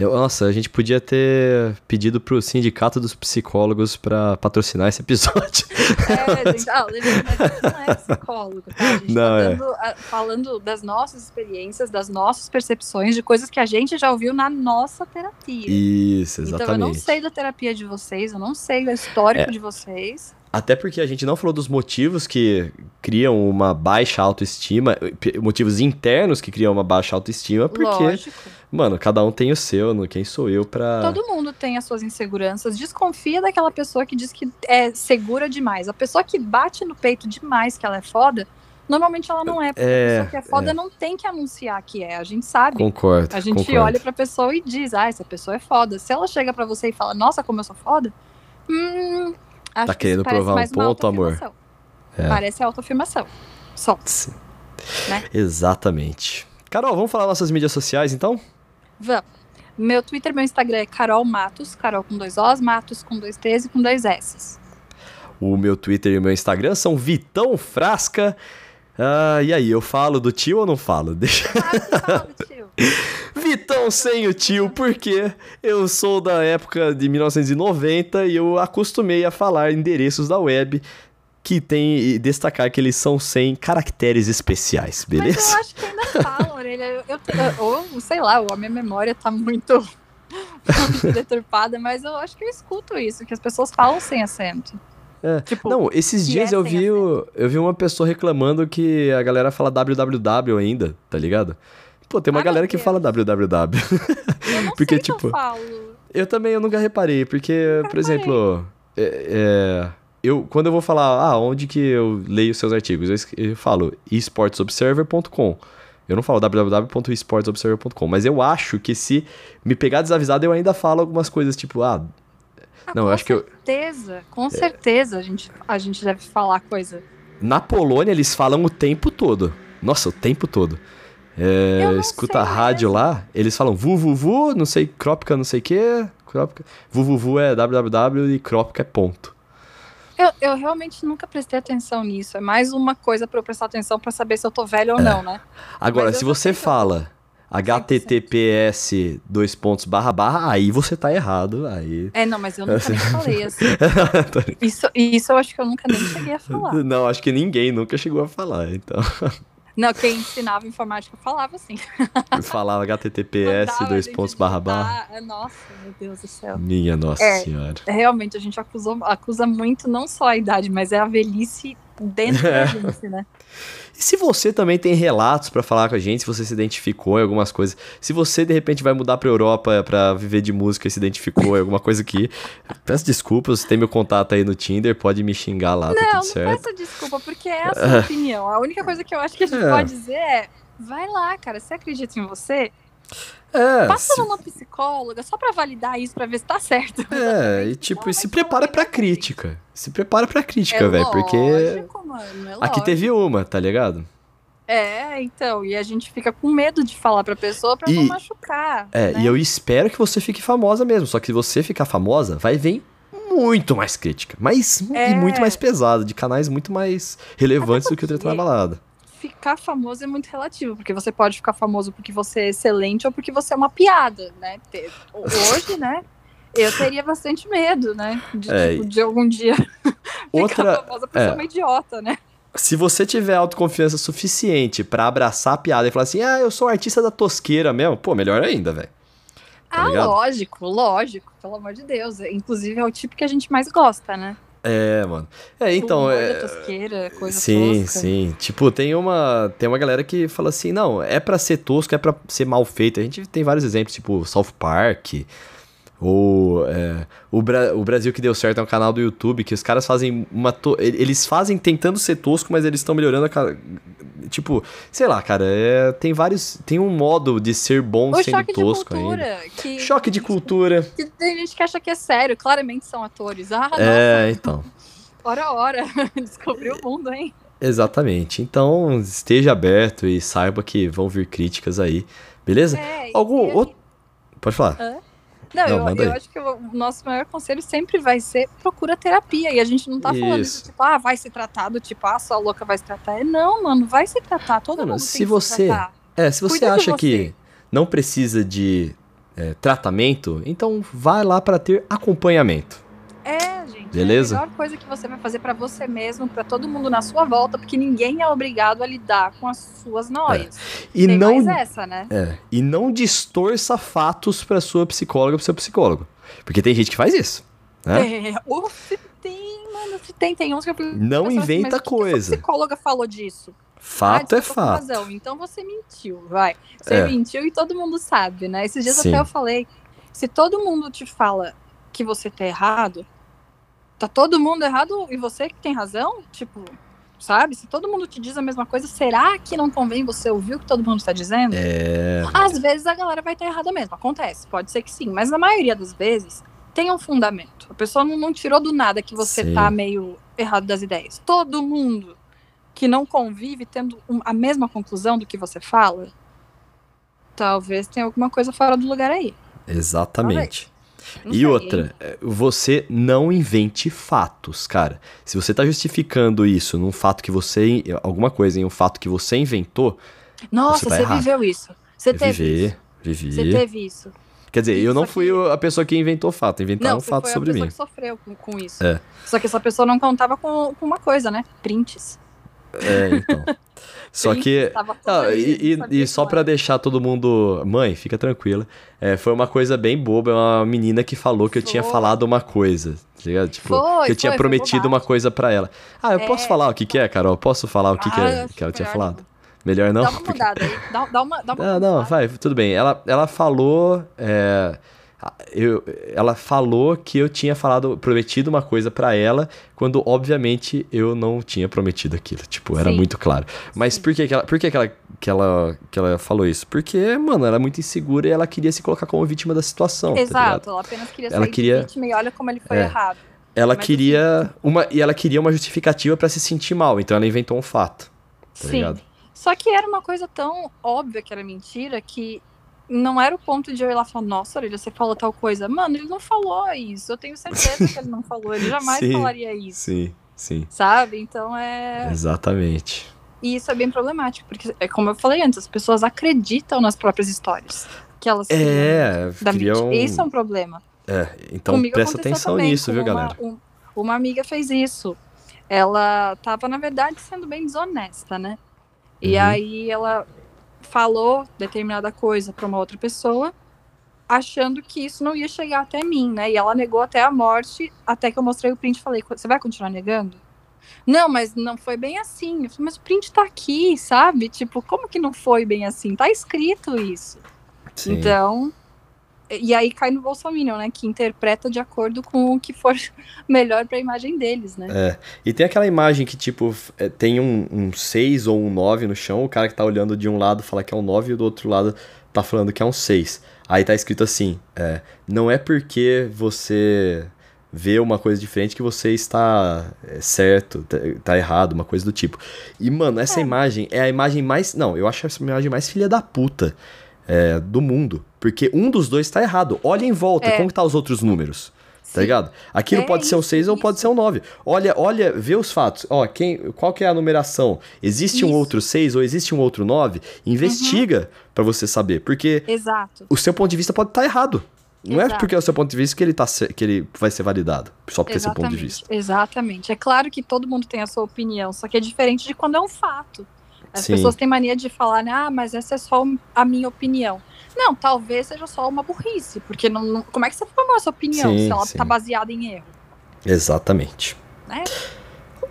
Eu, nossa, a gente podia ter pedido pro sindicato dos psicólogos para patrocinar esse episódio. É, gente, ah, não é psicólogo, tá? A gente não, tá dando, é. falando das nossas experiências, das nossas percepções, de coisas que a gente já ouviu na nossa terapia. Isso, exatamente. Então eu não sei da terapia de vocês, eu não sei do histórico é. de vocês. Até porque a gente não falou dos motivos que criam uma baixa autoestima, motivos internos que criam uma baixa autoestima, porque, Lógico. mano, cada um tem o seu, no quem sou eu pra. Todo mundo tem as suas inseguranças. Desconfia daquela pessoa que diz que é segura demais. A pessoa que bate no peito demais que ela é foda, normalmente ela não é. Porque É, a pessoa que é foda não tem que anunciar que é. A gente sabe. Concordo. A gente concordo. olha pra pessoa e diz, ah, essa pessoa é foda. Se ela chega pra você e fala, nossa, como eu sou foda, hum, acho Tá que querendo provar um ponto, amor? É. Parece autoafirmação. Só. Sim. Né? Exatamente. Carol, vamos falar nossas mídias sociais então? Vamos. Meu Twitter, meu Instagram é Carol Matos, Carol com dois Os, Matos com dois T's e com dois S's. O meu Twitter e o meu Instagram são Vitão Frasca. Ah, e aí, eu falo do tio ou não falo? Deixa. Fala, fala, tio. Vitão sem o tio, porque eu sou da época de 1990 e eu acostumei a falar endereços da web que tem e destacar que eles são sem caracteres especiais, Mas beleza? eu acho que ainda falam, orelha. Eu, eu, te- ou, sei lá, a minha memória tá muito, muito <laughs> deturpada, mas eu acho que eu escuto isso, que as pessoas falam sem acento. É. Tipo, Não, esses dias é eu vi, eu vi uma pessoa reclamando que a galera fala www ainda, tá ligado? Pô, tem uma galera que fala www. eu não <laughs> porque, sei tipo, eu falo. Eu também, eu nunca reparei, porque, por reparei. exemplo, é, é, eu, quando eu vou falar, ah, onde que eu leio seus artigos, eu, eu falo esportsobserver.com. Eu não falo www.esportsobserver.com, mas eu acho que se me pegar desavisado, eu ainda falo algumas coisas, tipo, ah, Ah, não, eu com acho que eu- certeza, com certeza a gente, a gente deve falar coisa. na Polônia eles falam o tempo todo. Nossa, o tempo todo. É, escuta sei a rádio mesmo. lá, eles falam vuvuvu, não sei, crópica, não sei o que, crópica. Vuvuvu é www e crópica é ponto. Eu, eu realmente nunca prestei atenção nisso. É mais uma coisa pra eu prestar atenção pra saber se eu tô velho ou não, né? Agora, se você fala https dois pontos barra barra, aí você tá errado. Aí. É, não, mas eu nunca nem <laughs> falei assim. Isso, isso eu acho que eu nunca nem cheguei a falar. Não, acho que ninguém nunca chegou a falar. Então, Não, quem ensinava informática falava assim. falava https Mandava dois pontos barra barra. É, Nossa, meu Deus do céu. Minha nossa É. senhora. Realmente, a gente acusou, acusa muito não só a idade, mas é a velhice dentro da <laughs> velhice, né? E se você também tem relatos pra falar com a gente, se você se identificou em algumas coisas, se você de repente vai mudar pra Europa pra viver de música e se identificou em alguma coisa aqui, <laughs> peço desculpas, tem meu contato aí no Tinder, pode me xingar lá, tá Não, tudo não certo. peça desculpa, porque é a sua <laughs> opinião. A única coisa que eu acho que a gente É. pode dizer é: vai lá, cara, você acredita em você? É, Passa se- numa psicóloga só pra validar isso, pra ver se tá certo. É, <laughs> e tipo, e se prepara pra crítica. Se prepara pra crítica, É velho, porque mano, é aqui teve uma, tá ligado? É, então, e a gente fica com medo de falar pra pessoa pra não E- machucar. É, né? e eu espero que você fique famosa mesmo, só que se você ficar famosa, vai vir muito mais crítica, mas É. e muito mais pesada, de canais muito mais relevantes do que o Treta na Balada. Ficar famoso é muito relativo, porque você pode ficar famoso porque você é excelente ou porque você é uma piada, né? Hoje, né? Eu teria bastante medo, né? De, É, tipo, de algum dia <laughs> Outra, ficar famosa por é. ser uma idiota, né? se você tiver autoconfiança suficiente pra abraçar a piada e falar assim, ah, eu sou artista da tosqueira mesmo, pô, melhor ainda, velho. Tá ah, ligado? lógico, lógico, pelo amor de Deus. Inclusive é o tipo que a gente mais gosta, né? É, mano. É, então, Humor é... tosqueira, coisa Sim, tosca. sim. Tipo, tem uma, tem uma galera que fala assim, não, é pra ser tosco, é pra ser mal feito. A gente tem vários exemplos, tipo South Park, ou é, o, Bra- o Brasil que deu certo é um canal do YouTube que os caras fazem uma... Eles fazem tentando ser tosco, mas eles estão melhorando a... Tipo, sei lá, cara, é, tem vários... Tem um modo de ser bom O sendo choque de tosco ainda. cultura. Que, Choque de cultura. que tem gente que acha que é sério, claramente são atores. Ah, É, então. nossa, hora hora. <laughs> Descobriu o mundo, hein? Exatamente. Então, esteja aberto e saiba que vão vir críticas aí. Beleza? É, Algum outro. Pode falar. Não, Não, eu, eu acho que o nosso maior conselho sempre vai ser procura terapia. E a gente não tá falando Isso. isso, tipo, ah, vai se tratar do tipo, ah, sua louca vai se tratar. É, Não, mano, vai se tratar. Todo Mano, mundo se que você- se tratar. É, se você Cuida de acha que você. não precisa de é, tratamento, então vai lá para ter acompanhamento. É, gente. Beleza? É a melhor coisa que você vai fazer pra você mesmo, pra todo mundo na sua volta, porque ninguém é obrigado a lidar com as suas noias. E Tem não, essa, né? é, e não distorça fatos para sua psicóloga, pro seu psicólogo. Porque tem gente que faz isso. Né? É, tem, mano, se tem, tem uns que eu Não assim, inventa que que coisa. A psicóloga falou disso. Fato Ah, é fato. razão, Então você mentiu, vai. Você É. mentiu e todo mundo sabe, né? Esses dias Sim. até eu falei, se todo mundo te fala que você tá errado, tá todo mundo errado e você que tem razão? Tipo, sabe? Se todo mundo te diz a mesma coisa, será que não convém você ouvir o que todo mundo está dizendo? É. Às vezes a galera vai estar errada mesmo, acontece, pode ser que sim, mas na maioria das vezes tem um fundamento. A pessoa não, não tirou do nada que você Sim. tá meio errado das ideias. Todo mundo que não convive tendo um- a mesma conclusão do que você fala, talvez tenha alguma coisa fora do lugar aí. Exatamente. Não E sei, outra, é, você não invente fatos, cara. Se você tá justificando isso num fato que você. alguma coisa em um fato que você inventou, Nossa, tá você errado. viveu isso. Você teve viver, isso. vivi. Você teve isso. Quer dizer, eu Isso não aqui- fui o- a pessoa que inventou o fato, inventaram Não, um você fato foi sobre a pessoa mim. que sofreu com, com isso. É. Só que essa pessoa não contava com, com uma coisa, né? Prints. É, então. Só que. Ah, e, e- e só era. deixar todo mundo. Mãe, fica tranquila. É, foi uma coisa bem boba. É uma menina que falou que eu tinha Foi. falado uma coisa. Tá? Tipo, Foi, que eu tinha foi, prometido uma coisa pra ela. Ah, eu posso É. falar o que, que é, Carol? Posso falar o que, que, Ah, é, acho que ela tinha falado? não. Melhor não? Dá uma <laughs> mudada aí. Dá, dá uma, dá uma Não, não, mudada. vai, tudo bem. Ela, ela falou. é, eu, ela falou que eu tinha falado, prometido uma coisa pra ela, quando obviamente eu não tinha prometido aquilo. Tipo, era Sim. muito claro. Mas Sim. por que, que, ela, por que, que, ela, que, ela, que ela falou isso? Porque, mano, ela era muito insegura e ela queria se colocar como vítima da situação. tá? Exato, ela apenas queria Ela queria- vítima e olha como ele foi É. errado. Ela Mas queria uma e ela queria uma justificativa pra se sentir mal, então ela inventou um fato. Tá Sim. ligado? Só que era uma coisa tão óbvia que era mentira que não era o ponto de eu ir lá falar, nossa, Orelha, você falou tal coisa. Mano, ele não falou isso. Eu tenho certeza que ele não falou. Ele jamais Sim. falaria isso. Sim, sim. Sabe? Então é. Exatamente. E isso é bem problemático, porque, é como eu falei antes, as pessoas acreditam nas próprias histórias que elas É, da criam. Isso é um problema. É, então Comigo presta atenção também, nisso, viu, uma- galera? um- uma amiga fez isso. Ela tava, na verdade, sendo bem desonesta, né? E Uhum. aí ela falou determinada coisa pra uma outra pessoa, achando que isso não ia chegar até mim, né? E ela negou até a morte, até que eu mostrei o print e falei, você vai continuar negando? Não, mas não foi bem assim. Eu falei, mas o print tá aqui, sabe? Tipo, como que não foi bem assim? Tá escrito isso. Sim. Então, e aí cai no Bolsonaro, né? Que interpreta de acordo com o que for <laughs> melhor pra imagem deles, né? É. E tem aquela imagem que, tipo, é, tem um 6 ou um 9 no chão, o cara que tá olhando de um lado fala que é um 9 e do outro lado tá falando que é um 6. Aí tá escrito assim: é, não é porque você vê uma coisa diferente que você está é, certo, tá, tá errado, uma coisa do tipo. E, mano, essa É. imagem é a imagem mais. Não, eu acho essa imagem mais filha da puta é, do mundo. Porque um dos dois tá errado. Olha em volta, É. como que tá os outros números? Tá Sim. ligado? Aquilo É pode ser um isso, 6 ou pode isso. ser um 9. Olha, olha, vê os fatos. Ó, quem, qual que é a numeração? Existe um Isso. Uhum. outro 6 ou existe um outro 9? Investiga pra você saber, porque Exato. o seu ponto de vista pode estar errado. Não é Exato. porque é o seu ponto de vista que ele, tá, que ele vai ser validado. Só porque é seu ponto de Exatamente. vista. Exatamente. É claro que todo mundo tem a sua opinião, só que é diferente de quando é um fato. As Sim. pessoas têm mania de falar, né, ah, mas essa é só a minha opinião. Não, talvez seja só uma burrice, porque não, não- como é que você formou essa opinião Sim, se ela sim. tá baseada em erro? Exatamente. Né?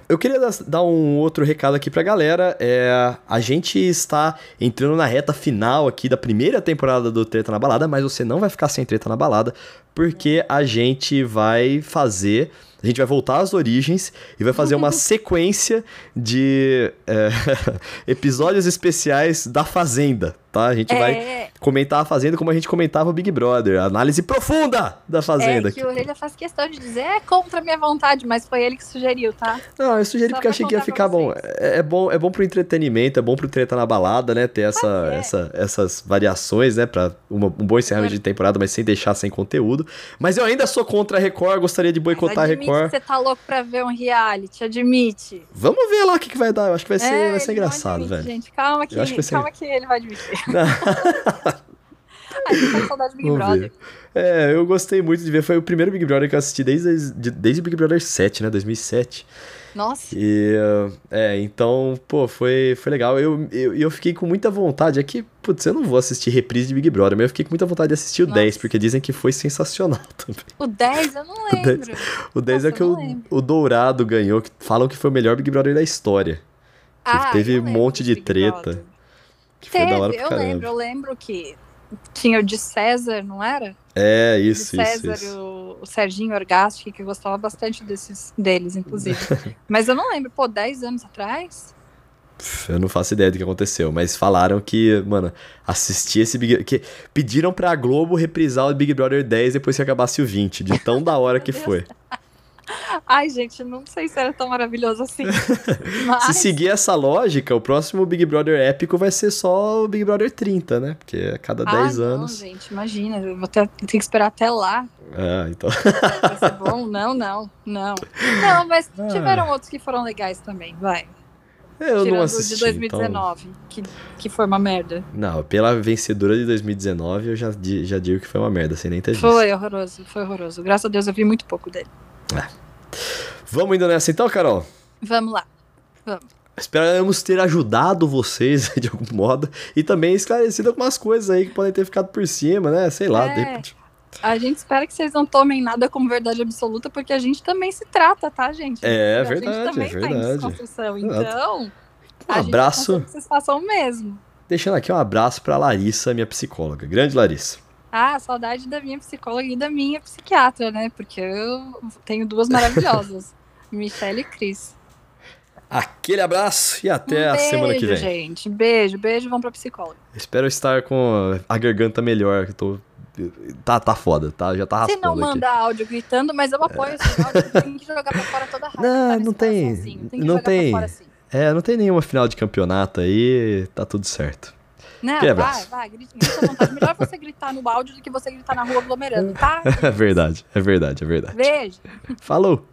Eu queria dar- dar um outro recado aqui pra galera. É, a gente está entrando na reta final aqui da primeira temporada do Treta na Balada, mas você não vai ficar sem Treta na Balada, porque a gente vai fazer. A gente vai voltar às origens e vai fazer uma <laughs> sequência de é, <laughs> episódios especiais da Fazenda, tá? A gente vai É, comentar a Fazenda como a gente comentava o Big Brother. Análise profunda da Fazenda. é que o Orelha faz questão de dizer, é contra a minha vontade, mas foi ele que sugeriu, tá? Não, eu sugeri Só porque achei que ia ficar bom. É, é bom. é bom pro entretenimento, é bom pro treta na balada, né? Ter essa, é. essa, essas variações, né? Pra uma- um bom encerramento É. de temporada, mas sem deixar sem conteúdo. Mas eu ainda sou contra a Record, gostaria de boicotar a Record. você tá louco pra ver um reality, admite. Vamos ver lá o que, que vai dar. Eu acho que vai ser, É, vai ser engraçado, admite, velho. Gente, calma que, vai calma que ele vai admitir. Ai, tô com saudade do Big Vamos Brother. ver. É, eu gostei muito de ver. Foi o primeiro Big Brother que eu assisti desde, de- desde o Big Brother 7, né? 2007. Nossa. E, é, então, pô, foi, foi legal. Eu, eu, eu fiquei com muita vontade. É que, putz, eu não vou assistir reprise de Big Brother, mas eu fiquei com muita vontade de assistir o Nossa. 10, porque dizem que foi sensacional <laughs> também. O 10 eu não O 10 lembro. O 10 é Nossa, que eu o, lembro. o Dourado ganhou, que falam que foi o melhor Big Brother da história. Ah, teve um lembro monte de Big treta. Brother. Que foi Teve, da hora eu caramba. lembro, eu lembro que tinha o de César, não era? É, O de isso, César isso, isso. o, o Serginho Orgastic, que eu gostava bastante desses, deles, inclusive. <laughs> Mas eu não lembro, pô, 10 anos atrás? Eu não faço ideia do que aconteceu, mas falaram que, mano, assistir esse Big que Pediram pra Globo reprisar o Big Brother 10 depois que acabasse o 20, de tão da hora que foi. Ai, gente, não sei se era tão maravilhoso assim. <laughs> Se Mas, seguir essa lógica, o próximo Big Brother épico vai ser só o Big Brother 30, né? Porque a cada ah, 10 não, anos. gente, imagina, eu vou ter, ter que esperar até lá. É, então. Vai ser bom? Não, não, não. Não, mas Ah. tiveram outros que foram legais também, vai. Eu Tirando não assisti. de 2019, que, que foi uma merda. Então... Não, pela vencedora de 2019, eu já, já digo que foi uma merda, sem nem ter visto. Foi horroroso, foi horroroso. Graças a Deus eu vi muito pouco dele. Vamos indo nessa então, Carol? Vamos lá. Esperamos ter ajudado vocês <laughs> de algum modo e também esclarecido algumas coisas aí que podem ter ficado por cima, né? Sei lá, É. de repente. A gente espera que vocês não tomem nada como verdade absoluta, porque a gente também se trata, tá, gente? É, a verdade, gente também é tá em verdade. desconstrução. Então, Um a abraço. que vocês façam o mesmo. Deixando aqui um abraço pra Larissa, minha psicóloga. Grande Larissa. Ah, saudade da minha psicóloga e da minha psiquiatra, né? Porque eu tenho duas maravilhosas, <laughs> Michelle e Cris. Aquele abraço e até um a beijo, semana que vem. gente. Beijo, beijo, vão pra psicóloga. Espero estar com a garganta melhor, que eu tô tá tá foda, tá? Já tá Se raspando não aqui. manda áudio gritando, mas eu apoio esse áudio, tem que jogar pra fora toda a raiva. Não, tá não tem- coraçãozinho, Tem que não jogar tem. Pra fora, sim. É, não tem nenhuma final de campeonato aí, tá tudo certo. Não, Aquele vai, vai, grita, grita à vontade. Melhor você gritar no áudio do que você gritar na rua aglomerando, tá? <laughs> É verdade, é verdade, é verdade. Beijo. Falou!